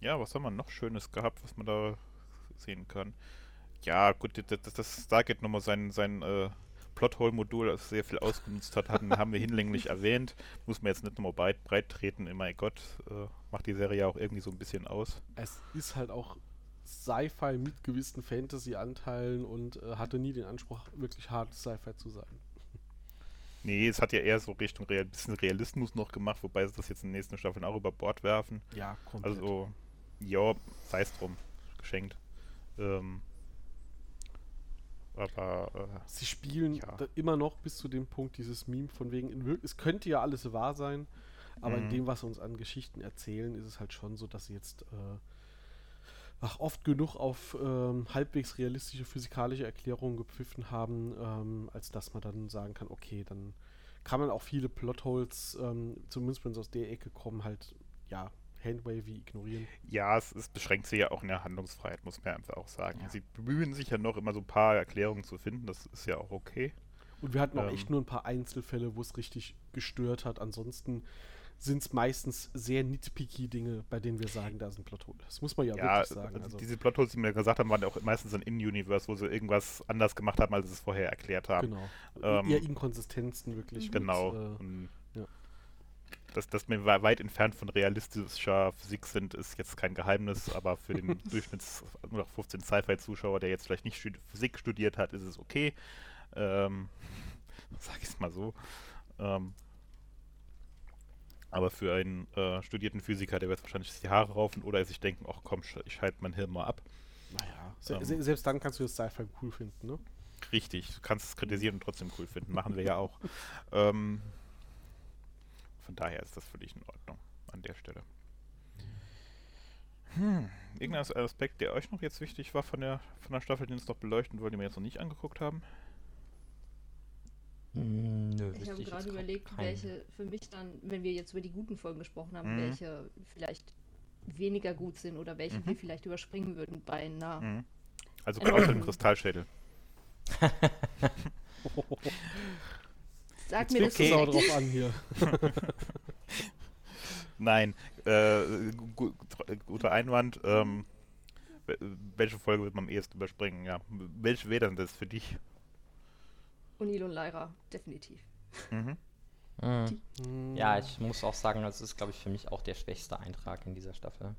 ja, was haben wir noch Schönes gehabt, was man da sehen kann? Ja, gut, das, das, Stargate nochmal sein, sein äh, Plothole-Modul, das sehr viel ausgenutzt hat, hatten, haben wir hinlänglich erwähnt. Muss man jetzt nicht nochmal breit, breit treten. Mein Gott, äh, macht die Serie ja auch irgendwie so ein bisschen aus. es ist halt auch Sci-Fi mit gewissen Fantasy-Anteilen und äh, hatte nie den Anspruch, wirklich hart Sci-Fi zu sein. Nee, es hat ja eher so Richtung Real bisschen Realismus noch gemacht, wobei sie das jetzt in den nächsten Staffeln auch über Bord werfen. Ja, komplett. Also, ja, sei es drum. Geschenkt. Ähm, aber, äh, Sie spielen Ja. immer noch bis zu dem Punkt dieses Meme von wegen, in es könnte ja alles wahr sein, aber in Mhm. dem, was sie uns an Geschichten erzählen, ist es halt schon so, dass sie jetzt äh, ach, oft genug auf ähm, halbwegs realistische physikalische Erklärungen gepfiffen haben, ähm, als dass man dann sagen kann, okay, dann kann man auch viele Plotholes, ähm, zumindest wenn sie aus der Ecke kommen, halt, ja, handwavy ignorieren. ja, es, es beschränkt sie ja auch in der Handlungsfreiheit, muss man einfach auch sagen. Ja. Sie bemühen sich ja noch immer so ein paar Erklärungen zu finden, das ist ja auch okay. Und wir hatten auch Ähm. echt nur ein paar Einzelfälle, wo es richtig gestört hat. Ansonsten sind es meistens sehr nitpicky Dinge, bei denen wir sagen, da ist ein Plothole. Das muss man ja, Ja, wirklich sagen. also diese Plotholes, die mir gesagt haben, waren ja auch meistens in In-Universe, wo sie irgendwas anders gemacht haben, als sie es vorher erklärt haben. genau. ähm, Eher Inkonsistenzen wirklich. Genau. Und, äh. Dass, dass wir wei- weit entfernt von realistischer Physik sind, ist jetzt kein Geheimnis, aber für den Durchschnitts 15 Sci-Fi-Zuschauer, der jetzt vielleicht nicht stud Physik studiert hat, ist es okay. Ähm, sag ich es mal so. Ähm, aber für einen äh, studierten Physiker, der wird wahrscheinlich die Haare raufen oder sich denken, ach komm, ich schalte mein Hirn mal ab. naja, se Ähm. se selbst dann kannst du das Sci-Fi cool finden, ne? Richtig, du kannst es kritisieren und trotzdem cool finden. Machen wir ja auch. ähm, von daher ist das völlig in Ordnung an der Stelle. Hm. Irgendein As- Aspekt, der euch noch jetzt wichtig war von der, von der Staffel, den es noch beleuchten wollt, den wir jetzt noch nicht angeguckt haben? Hm, Nö, Ich habe gerade überlegt, welche für mich dann, wenn wir jetzt über die guten Folgen gesprochen haben, Mhm. welche vielleicht weniger gut sind oder welche Mhm. wir vielleicht überspringen würden bei einer. Mhm. Also Ähm. außer dem Kristallschädel. Sag Jetzt mir das aber direkt. drauf an hier. Nein, äh, tr- guter Einwand. Ähm, wel- welche Folge wird man am ehesten überspringen? Ja. Welche wäre denn das für dich? O'Neill und Lyra, definitiv. Mhm. Hm. Hm, Ja, ich muss auch sagen, das ist, glaube ich, für mich auch der schwächste Eintrag in dieser Staffel.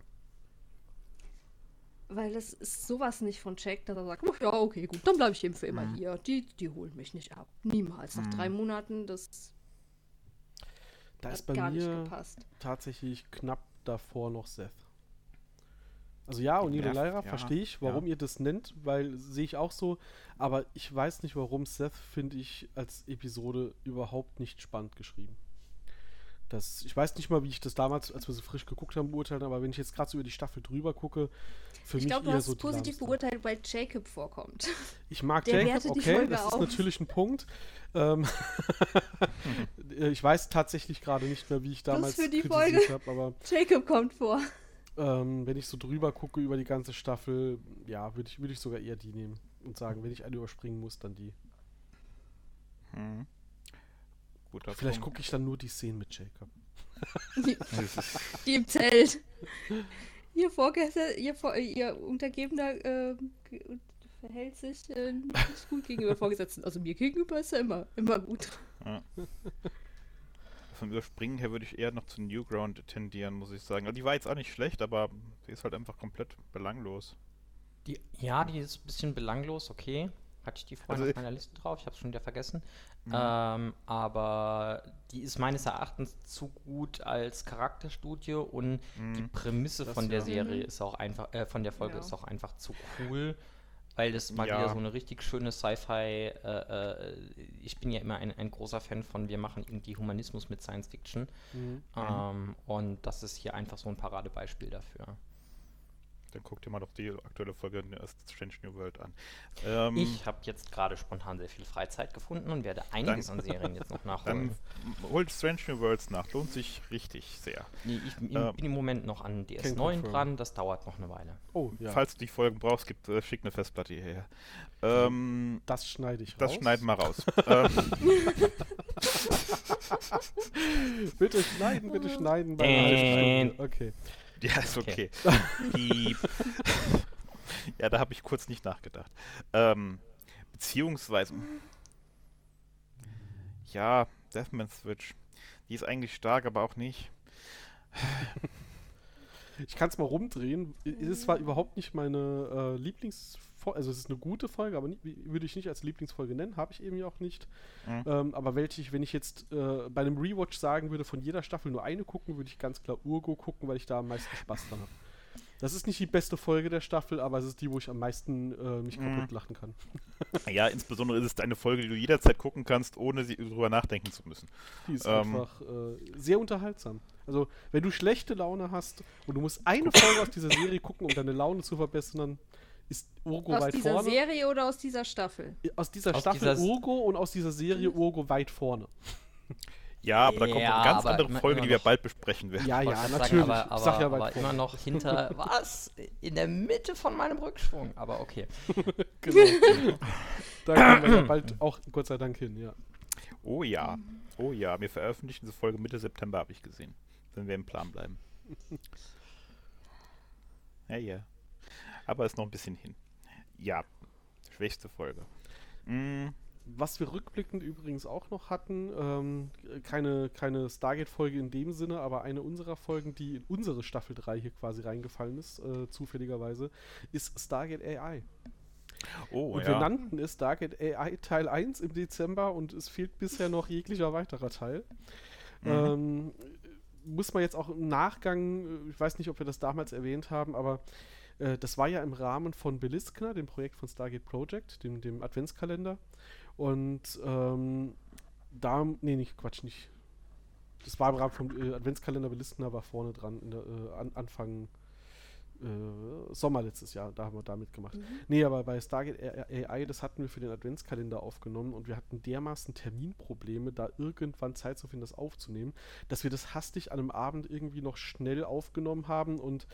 Weil das ist sowas nicht von Jack, dass er sagt, "Oh, ja, okay, gut, dann bleibe ich eben für immer Mhm. hier. Die, die holen mich nicht ab. Niemals. Nach Mhm. drei Monaten, das Da hat ist bei gar nicht mir gepasst. tatsächlich knapp davor noch Seth. Also ja, und Ja, Lyra ja, verstehe ich, warum ihr das nennt, weil sehe ich auch so, aber ich weiß nicht, warum Seth, finde ich, als Episode überhaupt nicht spannend geschrieben. Das, ich weiß nicht mal, wie ich das damals, als wir sie frisch geguckt haben, beurteilen, aber wenn ich jetzt gerade so über die Staffel drüber gucke, für Ich mich glaube, du hast so es die positiv beurteilt, weil Jacob vorkommt. Ich mag Der Jacob, okay, Folge das ist auf. natürlich ein Punkt. Ähm, äh, ich weiß tatsächlich gerade nicht mehr, wie ich damals für die kritisiert habe, aber Jacob kommt vor. ähm, wenn ich so drüber gucke über die ganze Staffel, ja, würde ich, würd ich sogar eher die nehmen und sagen, wenn ich eine überspringen muss, dann die. Mhm. Guter Vielleicht gucke ich dann nur die Szenen mit Jacob. Die, die im Zelt. Ihr Vorgänger, ihr, Vor ihr Untergebener äh, verhält sich äh, nicht gut gegenüber Vorgesetzten. Also mir gegenüber ist er immer, immer gut. Ja. Vom Überspringen her würde ich eher noch zu Newground tendieren, muss ich sagen. Also die war jetzt auch nicht schlecht, aber sie ist halt einfach komplett belanglos. Die, ja, die ist ein bisschen belanglos, okay. Hatte ich die vorhin Also- auf meiner Liste drauf, ich habe es schon wieder vergessen. Mhm. Ähm, aber die ist meines Erachtens zu gut als Charakterstudie und die Mhm. Prämisse Das von der ja. Serie Mhm. ist auch einfach, äh, von der Folge Ja. ist auch einfach zu cool, weil das mal Ja. wieder so eine richtig schöne Sci-Fi, äh, äh, ich bin ja immer ein, ein großer Fan von, wir machen irgendwie Humanismus mit Science Fiction. Mhm. Ähm, und das ist hier einfach so ein Paradebeispiel dafür. Dann guck dir mal doch die aktuelle Folge in der Strange New World an. Ähm, Ich habe jetzt gerade spontan sehr viel Freizeit gefunden und werde einiges an Serien jetzt noch nachholen. dann holt Strange New Worlds nach. Lohnt sich richtig sehr. Nee, ich bin ähm, bin im Moment noch an Can DS9 confirm. dran, das dauert noch eine Weile. Oh, ja. Falls du die Folgen brauchst, gibt, äh, schick eine Festplatte hierher. Ähm, das schneide ich das raus. schneiden wir raus. ähm, Bitte schneiden, bitte schneiden. Bei Äh. Okay. ja, ist okay. Okay. Ja, da habe ich kurz nicht nachgedacht. Ähm, beziehungsweise. Ja, Deathman Switch. Die ist eigentlich stark, aber auch nicht. ich kann es mal rumdrehen. Es ist zwar überhaupt nicht meine äh, Lieblingsfolge, also es ist eine gute Folge, aber würde ich nicht als Lieblingsfolge nennen, habe ich eben ja auch nicht. Mhm. Ähm, aber welche ich, wenn ich jetzt äh, bei einem Rewatch sagen würde, von jeder Staffel nur eine gucken, würde ich ganz klar Urgo gucken, weil ich da am meisten Spaß dran habe. Das ist nicht die beste Folge der Staffel, aber es ist die, wo ich am meisten äh, mich mhm. kaputt lachen kann. Ja, insbesondere ist es eine Folge, die du jederzeit gucken kannst, ohne sie drüber nachdenken zu müssen. Die ist ähm, einfach äh, sehr unterhaltsam. Also, wenn du schlechte Laune hast und du musst eine Folge aus dieser Serie gucken, um deine Laune zu verbessern, ist Urgo aus weit vorne. Aus dieser Serie oder aus dieser Staffel? Aus dieser aus Staffel dieser Urgo und aus dieser Serie Urgo weit vorne. Ja, aber da kommt ja, eine ganz andere immer, Folge, immer die wir bald besprechen werden. Ja, ja, natürlich. Sagen, aber, aber, sag ja aber immer noch hinter, was? In der Mitte von meinem Rückschwung. Aber okay. genau. da kommen wir ja bald auch Gott sei Dank hin, ja. Oh ja, oh ja. Wir veröffentlichen diese Folge Mitte September, habe ich gesehen. Wenn wir im Plan bleiben. ja, ja. Aber ist noch ein bisschen hin. Ja, schwächste Folge. Mm was wir rückblickend übrigens auch noch hatten, ähm, keine, keine Stargate-Folge in dem Sinne, aber eine unserer Folgen, die in unsere Staffel 3 hier quasi reingefallen ist, äh, zufälligerweise, ist Stargate AI. Oh, und ja. wir nannten es Stargate AI Teil 1 im Dezember und es fehlt bisher noch jeglicher weiterer Teil. Mhm. Ähm, muss man jetzt auch im Nachgang, äh, ich weiß nicht, ob wir das damals erwähnt haben, aber äh, das war ja im Rahmen von Beliskner, dem Projekt von Stargate Project, dem, dem Adventskalender. Und ähm, da, nee, nicht, Quatsch, nicht. Das war im Rahmen vom äh, Adventskalender Belistner, war vorne dran, in der, äh, an, Anfang äh, Sommer letztes Jahr, da haben wir damit gemacht. Mhm. Nee, aber bei Stargate AI, das hatten wir für den Adventskalender aufgenommen und wir hatten dermaßen Terminprobleme, da irgendwann Zeit zu finden, das aufzunehmen, dass wir das hastig an einem Abend irgendwie noch schnell aufgenommen haben und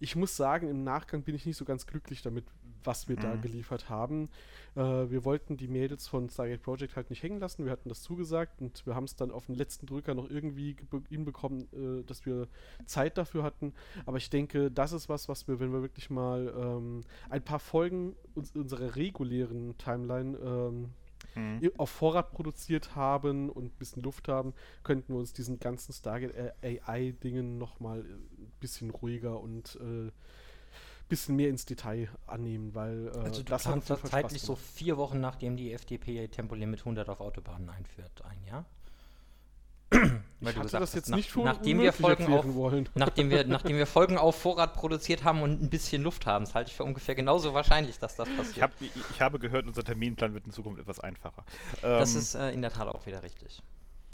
ich muss sagen, im Nachgang bin ich nicht so ganz glücklich damit, was wir mhm. da geliefert haben. Äh, wir wollten die Mädels von Stargate Project halt nicht hängen lassen. Wir hatten das zugesagt und wir haben es dann auf den letzten Drücker noch irgendwie hinbekommen, äh, dass wir Zeit dafür hatten. Aber ich denke, das ist was, was wir, wenn wir wirklich mal ähm, ein paar Folgen uns, unserer regulären Timeline ähm, mhm. auf Vorrat produziert haben und ein bisschen Luft haben, könnten wir uns diesen ganzen Stargate AI-Dingen nochmal ein bisschen ruhiger und äh, bisschen mehr ins Detail annehmen, weil äh, also du das hat zeitlich so vier Wochen nachdem die FDP Tempolimit 100 auf Autobahnen einführt, ein Jahr. Weil ich hatte das jetzt nach, nicht vor nachdem wir Folgen auf, wollen. Nachdem wir, nachdem wir Folgen auf Vorrat produziert haben und ein bisschen Luft haben, das halte ich für ungefähr genauso wahrscheinlich, dass das passiert. Ich, hab, ich, ich habe gehört, unser Terminplan wird in Zukunft etwas einfacher. Das ähm, ist äh, in der Tat auch wieder richtig.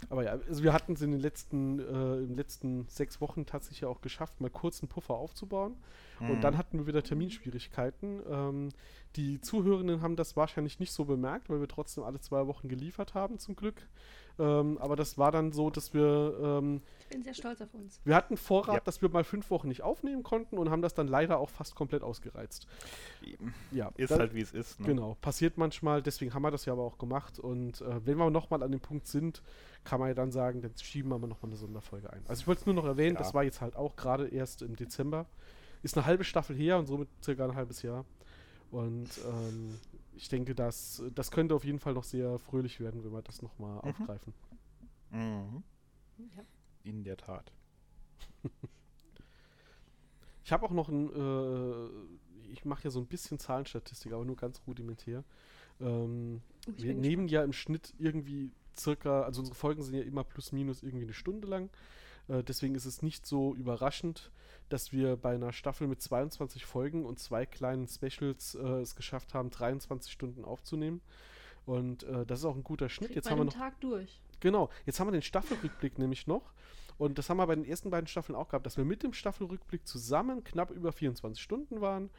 Aber ja, also wir hatten es in den letzten, äh, in den letzten sechs Wochen tatsächlich auch geschafft, mal kurz einen Puffer aufzubauen. Mhm. Und dann hatten wir wieder Terminschwierigkeiten. Ähm, die Zuhörenden haben das wahrscheinlich nicht so bemerkt, weil wir trotzdem alle zwei Wochen geliefert haben, zum Glück. Ähm, aber das war dann so, dass wir. Ähm, ich bin sehr stolz auf uns. Wir hatten Vorrat, ja. dass wir mal fünf Wochen nicht aufnehmen konnten und haben das dann leider auch fast komplett ausgereizt. Ja, ist dann, halt wie es ist. Ne? Genau, passiert manchmal, deswegen haben wir das ja aber auch gemacht. Und äh, wenn wir nochmal an dem Punkt sind, kann man ja dann sagen, dann schieben wir nochmal eine Sonderfolge ein. Also ich wollte es nur noch erwähnen, ja. das war jetzt halt auch gerade erst im Dezember. Ist eine halbe Staffel her und somit circa ein halbes Jahr. Und ähm, ich denke, das, das könnte auf jeden Fall noch sehr fröhlich werden, wenn wir das nochmal mhm. aufgreifen. Mhm. Ja. In der Tat. ich habe auch noch ein, äh, ich mache ja so ein bisschen Zahlenstatistik, aber nur ganz rudimentär. Ähm, wir nehmen gespannt. ja im Schnitt irgendwie circa, also unsere Folgen sind ja immer plus minus irgendwie eine Stunde lang. Äh, deswegen ist es nicht so überraschend, dass wir bei einer Staffel mit 22 Folgen und zwei kleinen Specials äh, es geschafft haben, 23 Stunden aufzunehmen. Und äh, das ist auch ein guter Schnitt. Jetzt haben wir noch Tag durch. Genau, jetzt haben wir den Staffelrückblick nämlich noch. Und das haben wir bei den ersten beiden Staffeln auch gehabt, dass wir mit dem Staffelrückblick zusammen knapp über 24 Stunden waren.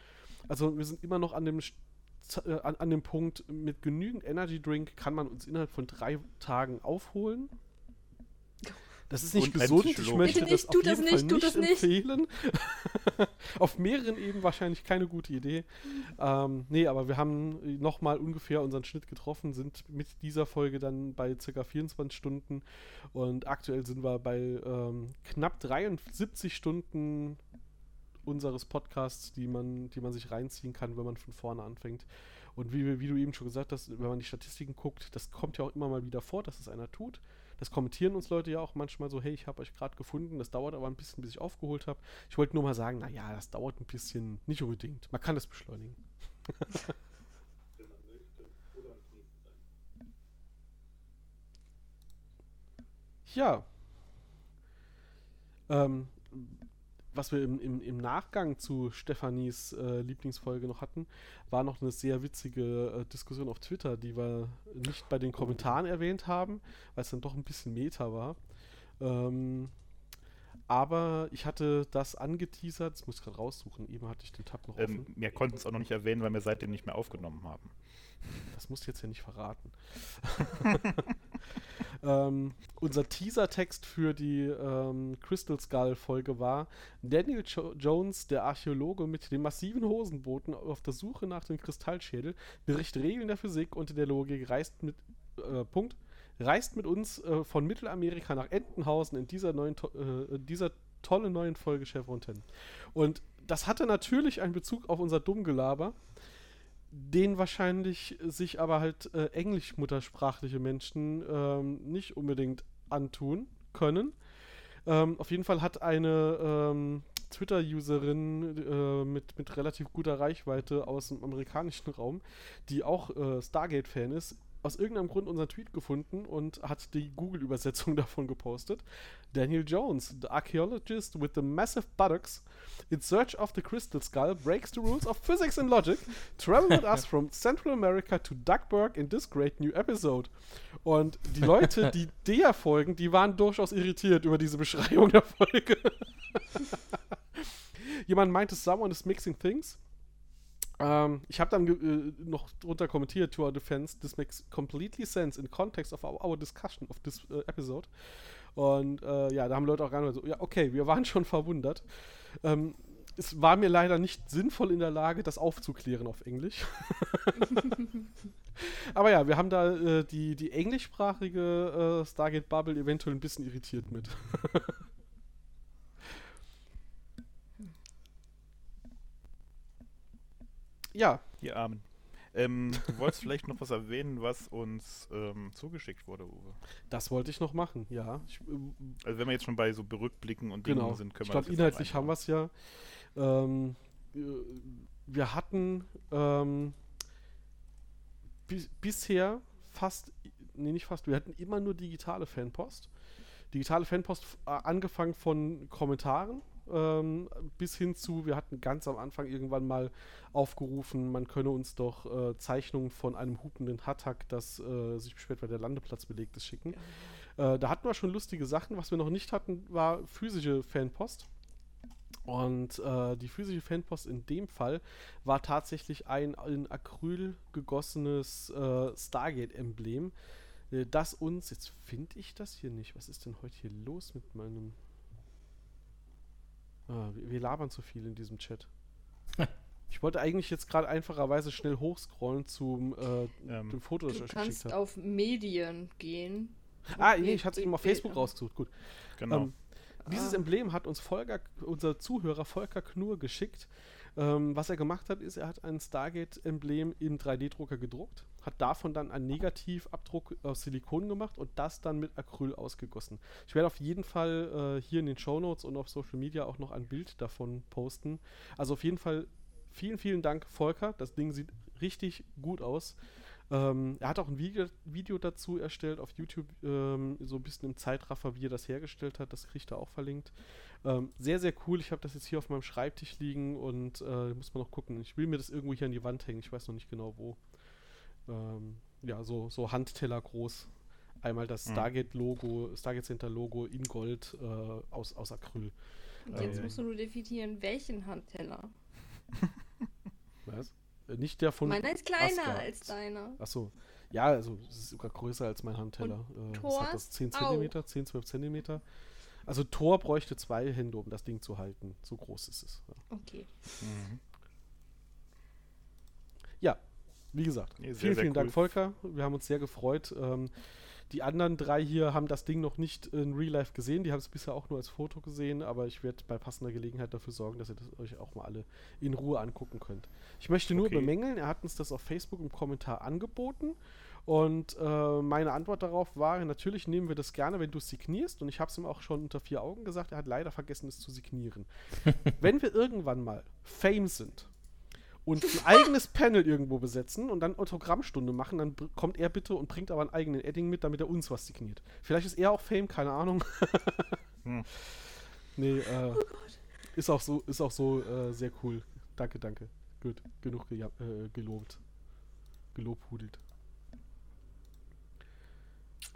Also wir sind immer noch an dem, äh, an, an dem Punkt, mit genügend Energy Drink kann man uns innerhalb von drei Tagen aufholen. Das ist nicht gesund. Ich möchte Bitte das auf jeden das Fall nicht, nicht empfehlen. auf mehreren Ebenen wahrscheinlich keine gute Idee. Ähm, nee, aber wir haben nochmal ungefähr unseren Schnitt getroffen, sind mit dieser Folge dann bei ca. 24 Stunden und aktuell sind wir bei ähm, knapp 73 Stunden unseres Podcasts, die man, die man sich reinziehen kann, wenn man von vorne anfängt. Und wie, wie du eben schon gesagt hast, wenn man die Statistiken guckt, das kommt ja auch immer mal wieder vor, dass es einer tut Das kommentieren uns Leute ja auch manchmal so, hey, ich habe euch gerade gefunden, das dauert aber ein bisschen, bis ich aufgeholt habe. Ich wollte nur mal sagen, naja, das dauert ein bisschen, nicht unbedingt. Man kann das beschleunigen. ja. Ähm, was wir im, im, im Nachgang zu Stefanis äh, Lieblingsfolge noch hatten, war noch eine sehr witzige äh, Diskussion auf Twitter, die wir nicht bei den Kommentaren erwähnt haben, weil es dann doch ein bisschen Meta war. Ähm, aber ich hatte das angeteasert, das muss ich gerade raussuchen, eben hatte ich den Tab noch ähm, offen. Wir konnten es auch noch nicht erwähnen, weil wir seitdem nicht mehr aufgenommen haben. Das musst du jetzt ja nicht verraten. ähm, unser Teaser-Text für die ähm, Crystal Skull-Folge war: Daniel jo Jones, der Archäologe mit dem massiven Hosenboten auf der Suche nach dem Kristallschädel, bricht Regeln der Physik und der Logik, reist mit. Äh, Punkt. Reist mit uns äh, von Mittelamerika nach Entenhausen in dieser neuen, äh, dieser tollen neuen Folge Chevron 10. Und das hatte natürlich einen Bezug auf unser Dummgelaber den wahrscheinlich sich aber halt äh, englisch-muttersprachliche Menschen ähm, nicht unbedingt antun können. Ähm, auf jeden Fall hat eine ähm, Twitter-Userin äh, mit, mit relativ guter Reichweite aus dem amerikanischen Raum, die auch äh, Stargate-Fan ist, aus irgendeinem Grund unseren Tweet gefunden und hat die Google-Übersetzung davon gepostet. Daniel Jones, the archaeologist with the massive buttocks, in search of the crystal skull, breaks the rules of physics and logic, travel with us from Central America to Duckburg in this great new episode. Und die Leute, die der folgen, die waren durchaus irritiert über diese Beschreibung der Folge. Jemand meinte, someone is mixing things. Ähm, ich habe dann äh, noch drunter kommentiert, to our defense, this makes completely sense in context of our, our discussion of this uh, episode. Und äh, ja, da haben Leute auch gar nicht so, ja, okay, wir waren schon verwundert. Ähm, es war mir leider nicht sinnvoll in der Lage, das aufzuklären auf Englisch. Aber ja, wir haben da äh, die, die englischsprachige äh, Stargate Bubble eventuell ein bisschen irritiert mit. ja. Ihr Armen. Ähm, du wolltest vielleicht noch was erwähnen, was uns ähm, zugeschickt wurde, Uwe. Das wollte ich noch machen, ja. Ich, äh, also wenn wir jetzt schon bei so Berückblicken und genau. Dingen sind, können wir Ich glaube, inhaltlich haben wir es ja. Ähm, äh, wir hatten ähm, bi bisher fast, nee, nicht fast, wir hatten immer nur digitale Fanpost. Digitale Fanpost äh, angefangen von Kommentaren ähm, bis hin zu, wir hatten ganz am Anfang irgendwann mal aufgerufen, man könne uns doch äh, Zeichnungen von einem hupenden Hattak, das äh, sich beschwert, weil der Landeplatz belegt ist, schicken. Ja. Äh, da hatten wir schon lustige Sachen. Was wir noch nicht hatten, war physische Fanpost. Und äh, die physische Fanpost in dem Fall war tatsächlich ein in Acryl gegossenes äh, Stargate-Emblem, äh, das uns, jetzt finde ich das hier nicht, was ist denn heute hier los mit meinem Ah, wir, wir labern zu viel in diesem Chat. Ich wollte eigentlich jetzt gerade einfacherweise schnell hochscrollen zum äh, ähm, dem Foto, das ich euch geschickt habe. Du kannst auf Medien gehen. Ah, nee, ich hatte es eben auf Facebook rausgesucht. Gut. Genau. Ähm, dieses ah. Emblem hat uns Volker, unser Zuhörer Volker Knur geschickt. Ähm, was er gemacht hat, ist, er hat ein Stargate-Emblem im 3D-Drucker gedruckt, hat davon dann einen Negativabdruck aus Silikon gemacht und das dann mit Acryl ausgegossen. Ich werde auf jeden Fall äh, hier in den Show Notes und auf Social Media auch noch ein Bild davon posten. Also auf jeden Fall vielen, vielen Dank, Volker. Das Ding sieht richtig gut aus. Ähm, er hat auch ein Video, Video, dazu erstellt auf YouTube, ähm, so ein bisschen im Zeitraffer, wie er das hergestellt hat. Das kriegt er auch verlinkt. Ähm, sehr, sehr cool. Ich habe das jetzt hier auf meinem Schreibtisch liegen und äh, muss man noch gucken. Ich will mir das irgendwo hier an die Wand hängen. Ich weiß noch nicht genau wo. Ähm, ja, so, so Handteller groß. Einmal das mhm. Stargate-Logo, Stargate Center-Logo in Gold äh, aus, aus Acryl. Und jetzt ähm, musst du nur definieren, welchen Handteller. Was? Äh, nicht der von. Meiner ist kleiner Asgard. als deiner. Achso. Ja, also es ist sogar größer als mein Handteller. Und äh, hat das? 10 cm, 10, 12 cm. Also Thor bräuchte zwei Hände, um das Ding zu halten. So groß ist es. Ja. Okay. Mhm. Ja, wie gesagt, nee, sehr, vielen, sehr vielen cool. Dank, Volker. Wir haben uns sehr gefreut. Ähm, die anderen drei hier haben das Ding noch nicht in Real Life gesehen. Die haben es bisher auch nur als Foto gesehen, aber ich werde bei passender Gelegenheit dafür sorgen, dass ihr das euch auch mal alle in Ruhe angucken könnt. Ich möchte nur okay. bemängeln, er hat uns das auf Facebook im Kommentar angeboten Und äh, meine Antwort darauf war, natürlich nehmen wir das gerne, wenn du es signierst. Und ich habe es ihm auch schon unter vier Augen gesagt, er hat leider vergessen, es zu signieren. wenn wir irgendwann mal Fame sind und ein eigenes Panel irgendwo besetzen und dann Autogrammstunde machen, dann kommt er bitte und bringt aber einen eigenen Edding mit, damit er uns was signiert. Vielleicht ist er auch Fame, keine Ahnung. hm. Nee, äh, oh ist auch so, ist auch so äh, sehr cool. Danke, danke. Gut, genug ge äh, gelobt. Gelobhudelt.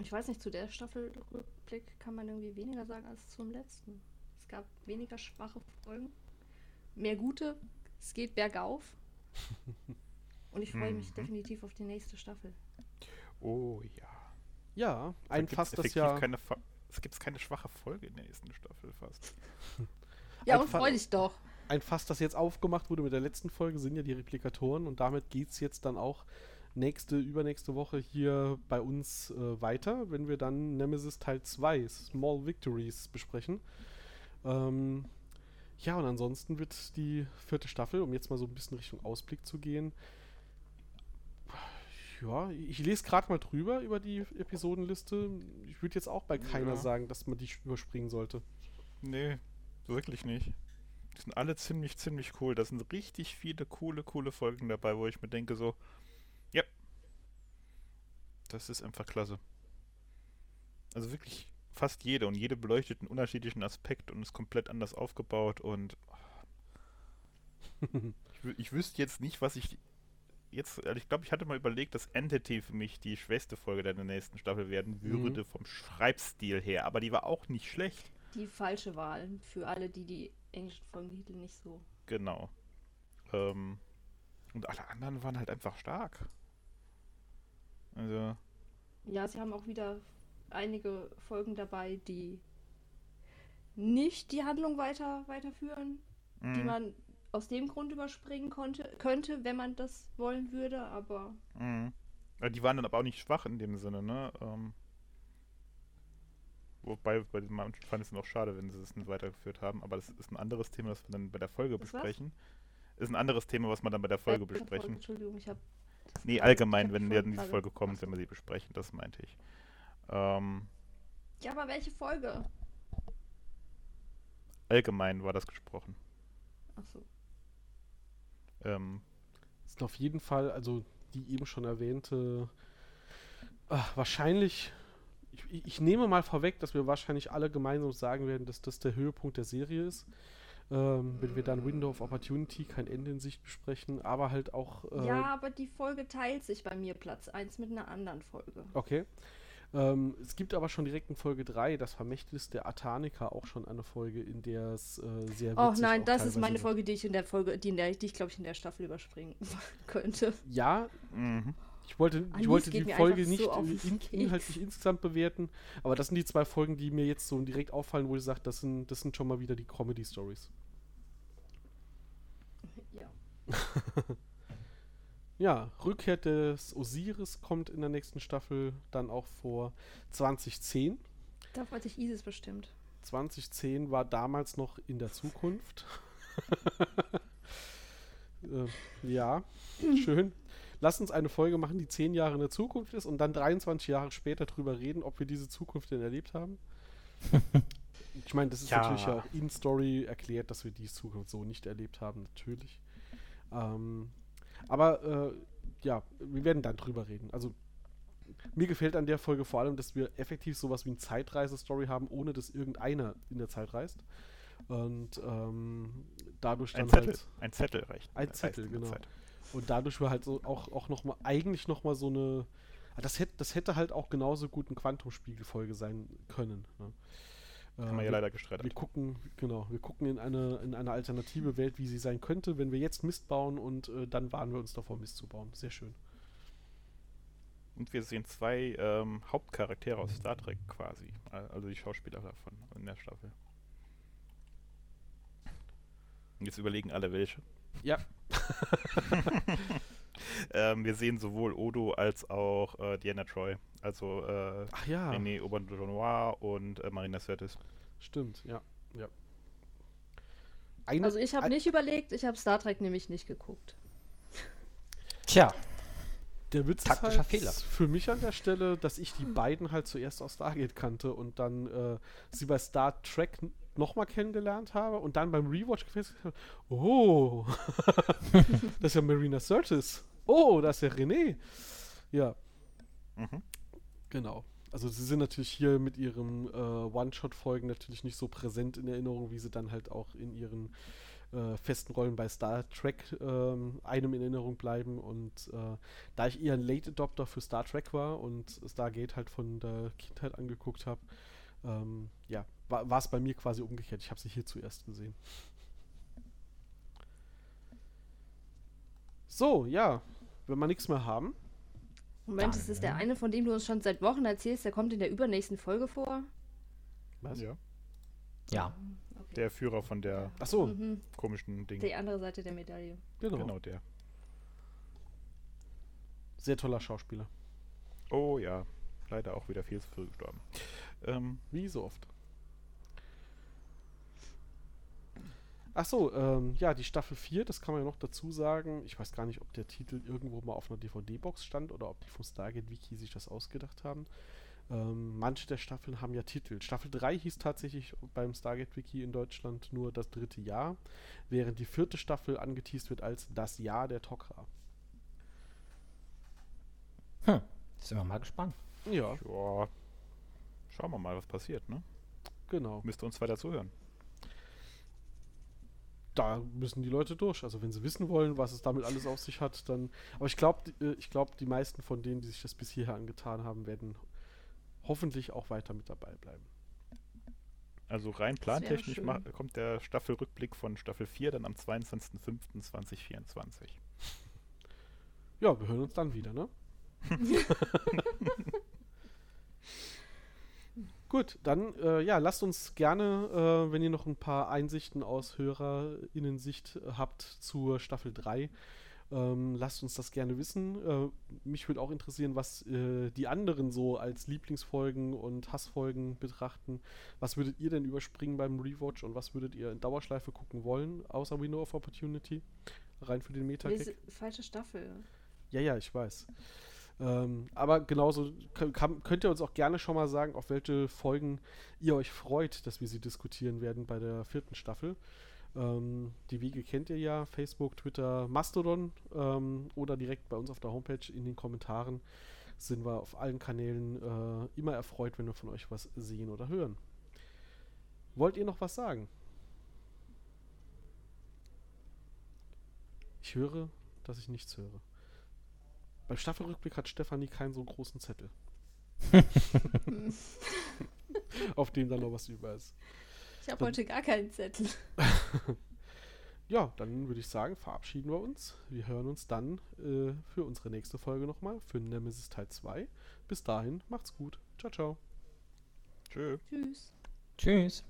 Ich weiß nicht, zu der Staffelrückblick kann man irgendwie weniger sagen als zum letzten. Es gab weniger schwache Folgen, mehr gute. Es geht bergauf. Und ich freue mich mhm. definitiv auf die nächste Staffel. Oh ja. Ja, ein Fass das ja. Keine es gibt keine schwache Folge in der nächsten Staffel fast. ja, und freu dich doch. Ein Fass, das jetzt aufgemacht wurde mit der letzten Folge, sind ja die Replikatoren und damit geht es jetzt dann auch nächste, übernächste Woche hier bei uns äh, weiter, wenn wir dann Nemesis Teil 2, Small Victories, besprechen. Ähm, ja, und ansonsten wird die vierte Staffel, um jetzt mal so ein bisschen Richtung Ausblick zu gehen, ja, ich lese gerade mal drüber über die Episodenliste. Ich würde jetzt auch bei keiner ja. sagen, dass man die überspringen sollte. Nee, wirklich nicht. Die sind alle ziemlich, ziemlich cool. Da sind richtig viele coole, coole Folgen dabei, wo ich mir denke so, ja, das ist einfach klasse. Also wirklich fast jede und jede beleuchtet einen unterschiedlichen Aspekt und ist komplett anders aufgebaut und ich, ich wüsste jetzt nicht, was ich jetzt, also ich glaube, ich hatte mal überlegt, dass Entity für mich die schwächste Folge der nächsten Staffel werden würde, mhm. vom Schreibstil her, aber die war auch nicht schlecht. Die falsche Wahl für alle, die die englischen Folgentitel nicht so. Genau. Ähm, und alle anderen waren halt einfach stark. Also. Ja, sie haben auch wieder einige Folgen dabei, die nicht die Handlung weiter weiterführen, mhm. die man aus dem Grund überspringen konnte, könnte, wenn man das wollen würde, aber. Mhm. Die waren dann aber auch nicht schwach in dem Sinne, ne? Ähm, wobei bei den manchen fand ich es noch schade, wenn sie es nicht weitergeführt haben, aber das ist ein anderes Thema, das wir dann bei der Folge das besprechen. Was? Ist ein anderes Thema, was wir dann bei der Folge bei besprechen. Folge, Entschuldigung, ich habe. Nee, allgemein, wenn wir in diese Folge kommen, wenn wir sie besprechen, das meinte ich. Ähm, ja, aber welche Folge? Allgemein war das gesprochen. Ach so. Ähm, ist auf jeden Fall, also die eben schon erwähnte, ach, wahrscheinlich, ich, ich, nehme mal vorweg, dass wir wahrscheinlich alle gemeinsam sagen werden, dass das der Höhepunkt der Serie ist. Ähm, wenn wir dann Window of Opportunity kein Ende in Sicht besprechen, aber halt auch. Äh, ja, aber die Folge teilt sich bei mir Platz 1 mit einer anderen Folge. Okay. Ähm, es gibt aber schon direkt in Folge 3 das Vermächtnis der Atanika auch schon eine Folge, in der es äh, sehr Oh nein, das ist meine Folge, die ich in der Folge, die, in der, die ich glaube ich in der Staffel überspringen könnte. Ja, mhm. ich wollte, ich wollte die Folge nicht so in, inhaltlich insgesamt bewerten, aber das sind die zwei Folgen, die mir jetzt so direkt auffallen, wo ich sage, das sind, das sind schon mal wieder die Comedy-Stories. Ja. Ja, Rückkehr des Osiris kommt in der nächsten Staffel dann auch vor 2010. Da freut sich Isis bestimmt. 2010 war damals noch in der Zukunft. äh, ja, schön. Lass uns eine Folge machen, die zehn Jahre in der Zukunft ist und dann 23 Jahre später drüber reden, ob wir diese Zukunft denn erlebt haben. ich meine, das ist ja. natürlich auch in Story erklärt, dass wir die Zukunft so nicht erlebt haben, natürlich. Ähm, aber äh, ja, wir werden dann drüber reden. Also mir gefällt an der Folge vor allem, dass wir effektiv sowas wie eine Zeitreise-Story haben, ohne dass irgendeiner in der Zeit reist. Und ähm, dadurch dann ein Zettel, halt. Ein Zettel reicht. Ein Zettel, genau. Und dadurch war halt so auch, auch noch mal, eigentlich nochmal so eine. Das hätte, das hätte halt auch genauso gut eine Quantumspiegel-Folge sein können. Ne? Haben wir ja äh, leider gestreitet. Wir gucken, genau, wir gucken in eine, in eine alternative Welt, wie sie sein könnte, wenn wir jetzt Mist bauen und äh, dann warnen wir uns davor, Mist zu bauen. Sehr schön. Und wir sehen zwei ähm, Hauptcharaktere aus Star Trek quasi. Also die Schauspieler davon in der Staffel. Und jetzt überlegen alle welche. Ja. ähm, wir sehen sowohl Odo als auch äh, Diana Troy. Also äh, Ach ja. René Auberjonois und äh, Marina Sirtis. Stimmt, ja. ja. Eine, also ich habe nicht überlegt, ich habe Star Trek nämlich nicht geguckt. Tja. Der Witz Taktischer ist halt Fehler. für mich an der Stelle, dass ich die beiden halt zuerst aus Stargate kannte und dann äh, sie bei Star Trek nochmal kennengelernt habe und dann beim Rewatch gefestigt habe, oh, das ist ja Marina Sirtis. Oh, das ist ja René. Ja, Mhm. Genau. Also sie sind natürlich hier mit ihren äh, One-Shot-Folgen natürlich nicht so präsent in Erinnerung, wie sie dann halt auch in ihren äh, festen Rollen bei Star Trek ähm, einem in Erinnerung bleiben. Und äh, da ich eher ein Late Adopter für Star Trek war und Stargate halt von der Kindheit angeguckt habe, ähm, ja, war es bei mir quasi umgekehrt. Ich habe sie hier zuerst gesehen. So, ja, wenn wir nichts mehr haben. Moment, ist das der eine, von dem du uns schon seit Wochen erzählst, der kommt in der übernächsten Folge vor? Was? Ja. Ja, Okay. Der Führer von der Ach so, Mhm. komischen Ding. Die andere Seite der Medaille. genau. Genau der. Sehr toller Schauspieler. Oh ja, leider auch wieder viel zu früh gestorben. Ähm, Wie so oft. Ach so, ähm, ja, die Staffel 4, das kann man ja noch dazu sagen. Ich weiß gar nicht, ob der Titel irgendwo mal auf einer DVD-Box stand oder ob die vom Stargate Wiki sich das ausgedacht haben. Ähm, manche der Staffeln haben ja Titel. Staffel 3 hieß tatsächlich beim Stargate Wiki in Deutschland nur das dritte Jahr, während die vierte Staffel angeteased wird als das Jahr der Tok'ra. hm. sind wir mal gespannt. Ja, ja, schauen wir mal, was passiert, ne? genau. Müsst ihr uns weiter zuhören. Da müssen die Leute durch. Also wenn sie wissen wollen, was es damit alles auf sich hat, dann. Aber ich glaube, ich glaube, die meisten von denen, die sich das bis hierher angetan haben, werden hoffentlich auch weiter mit dabei bleiben. Also rein plantechnisch kommt der Staffelrückblick von Staffel 4 dann am 22.05.2024. Ja, wir hören uns dann wieder, ne? Gut, dann äh, ja, lasst uns gerne, äh, wenn ihr noch ein paar Einsichten aus HörerInnen-Sicht äh, habt zur Staffel 3, ähm, lasst uns das gerne wissen. Äh, mich würde auch interessieren, was äh, die anderen so als Lieblingsfolgen und Hassfolgen betrachten. Was würdet ihr denn überspringen beim Rewatch und was würdet ihr in Dauerschleife gucken wollen, außer Window of Opportunity? Rein für den. Diese falsche Staffel. Ja, ja, ich weiß. Ähm, aber genauso kann, könnt ihr uns auch gerne schon mal sagen, auf welche Folgen ihr euch freut, dass wir sie diskutieren werden bei der vierten Staffel. Ähm, die Wege kennt ihr ja, Facebook, Twitter, Mastodon ähm, oder direkt bei uns auf der Homepage in den Kommentaren sind wir auf allen Kanälen äh, immer erfreut, wenn wir von euch was sehen oder hören. Wollt ihr noch was sagen? Ich höre, dass ich nichts höre. Beim Staffelrückblick hat Stefanie keinen so großen Zettel. auf dem dann noch was über ist. Ich habe heute gar keinen Zettel. Ja, dann würde ich sagen, verabschieden wir uns. Wir hören uns dann äh, für unsere nächste Folge nochmal, für Nemesis Teil 2. Bis dahin, macht's gut. Ciao, ciao. Tschö. Tschüss. Tschüss.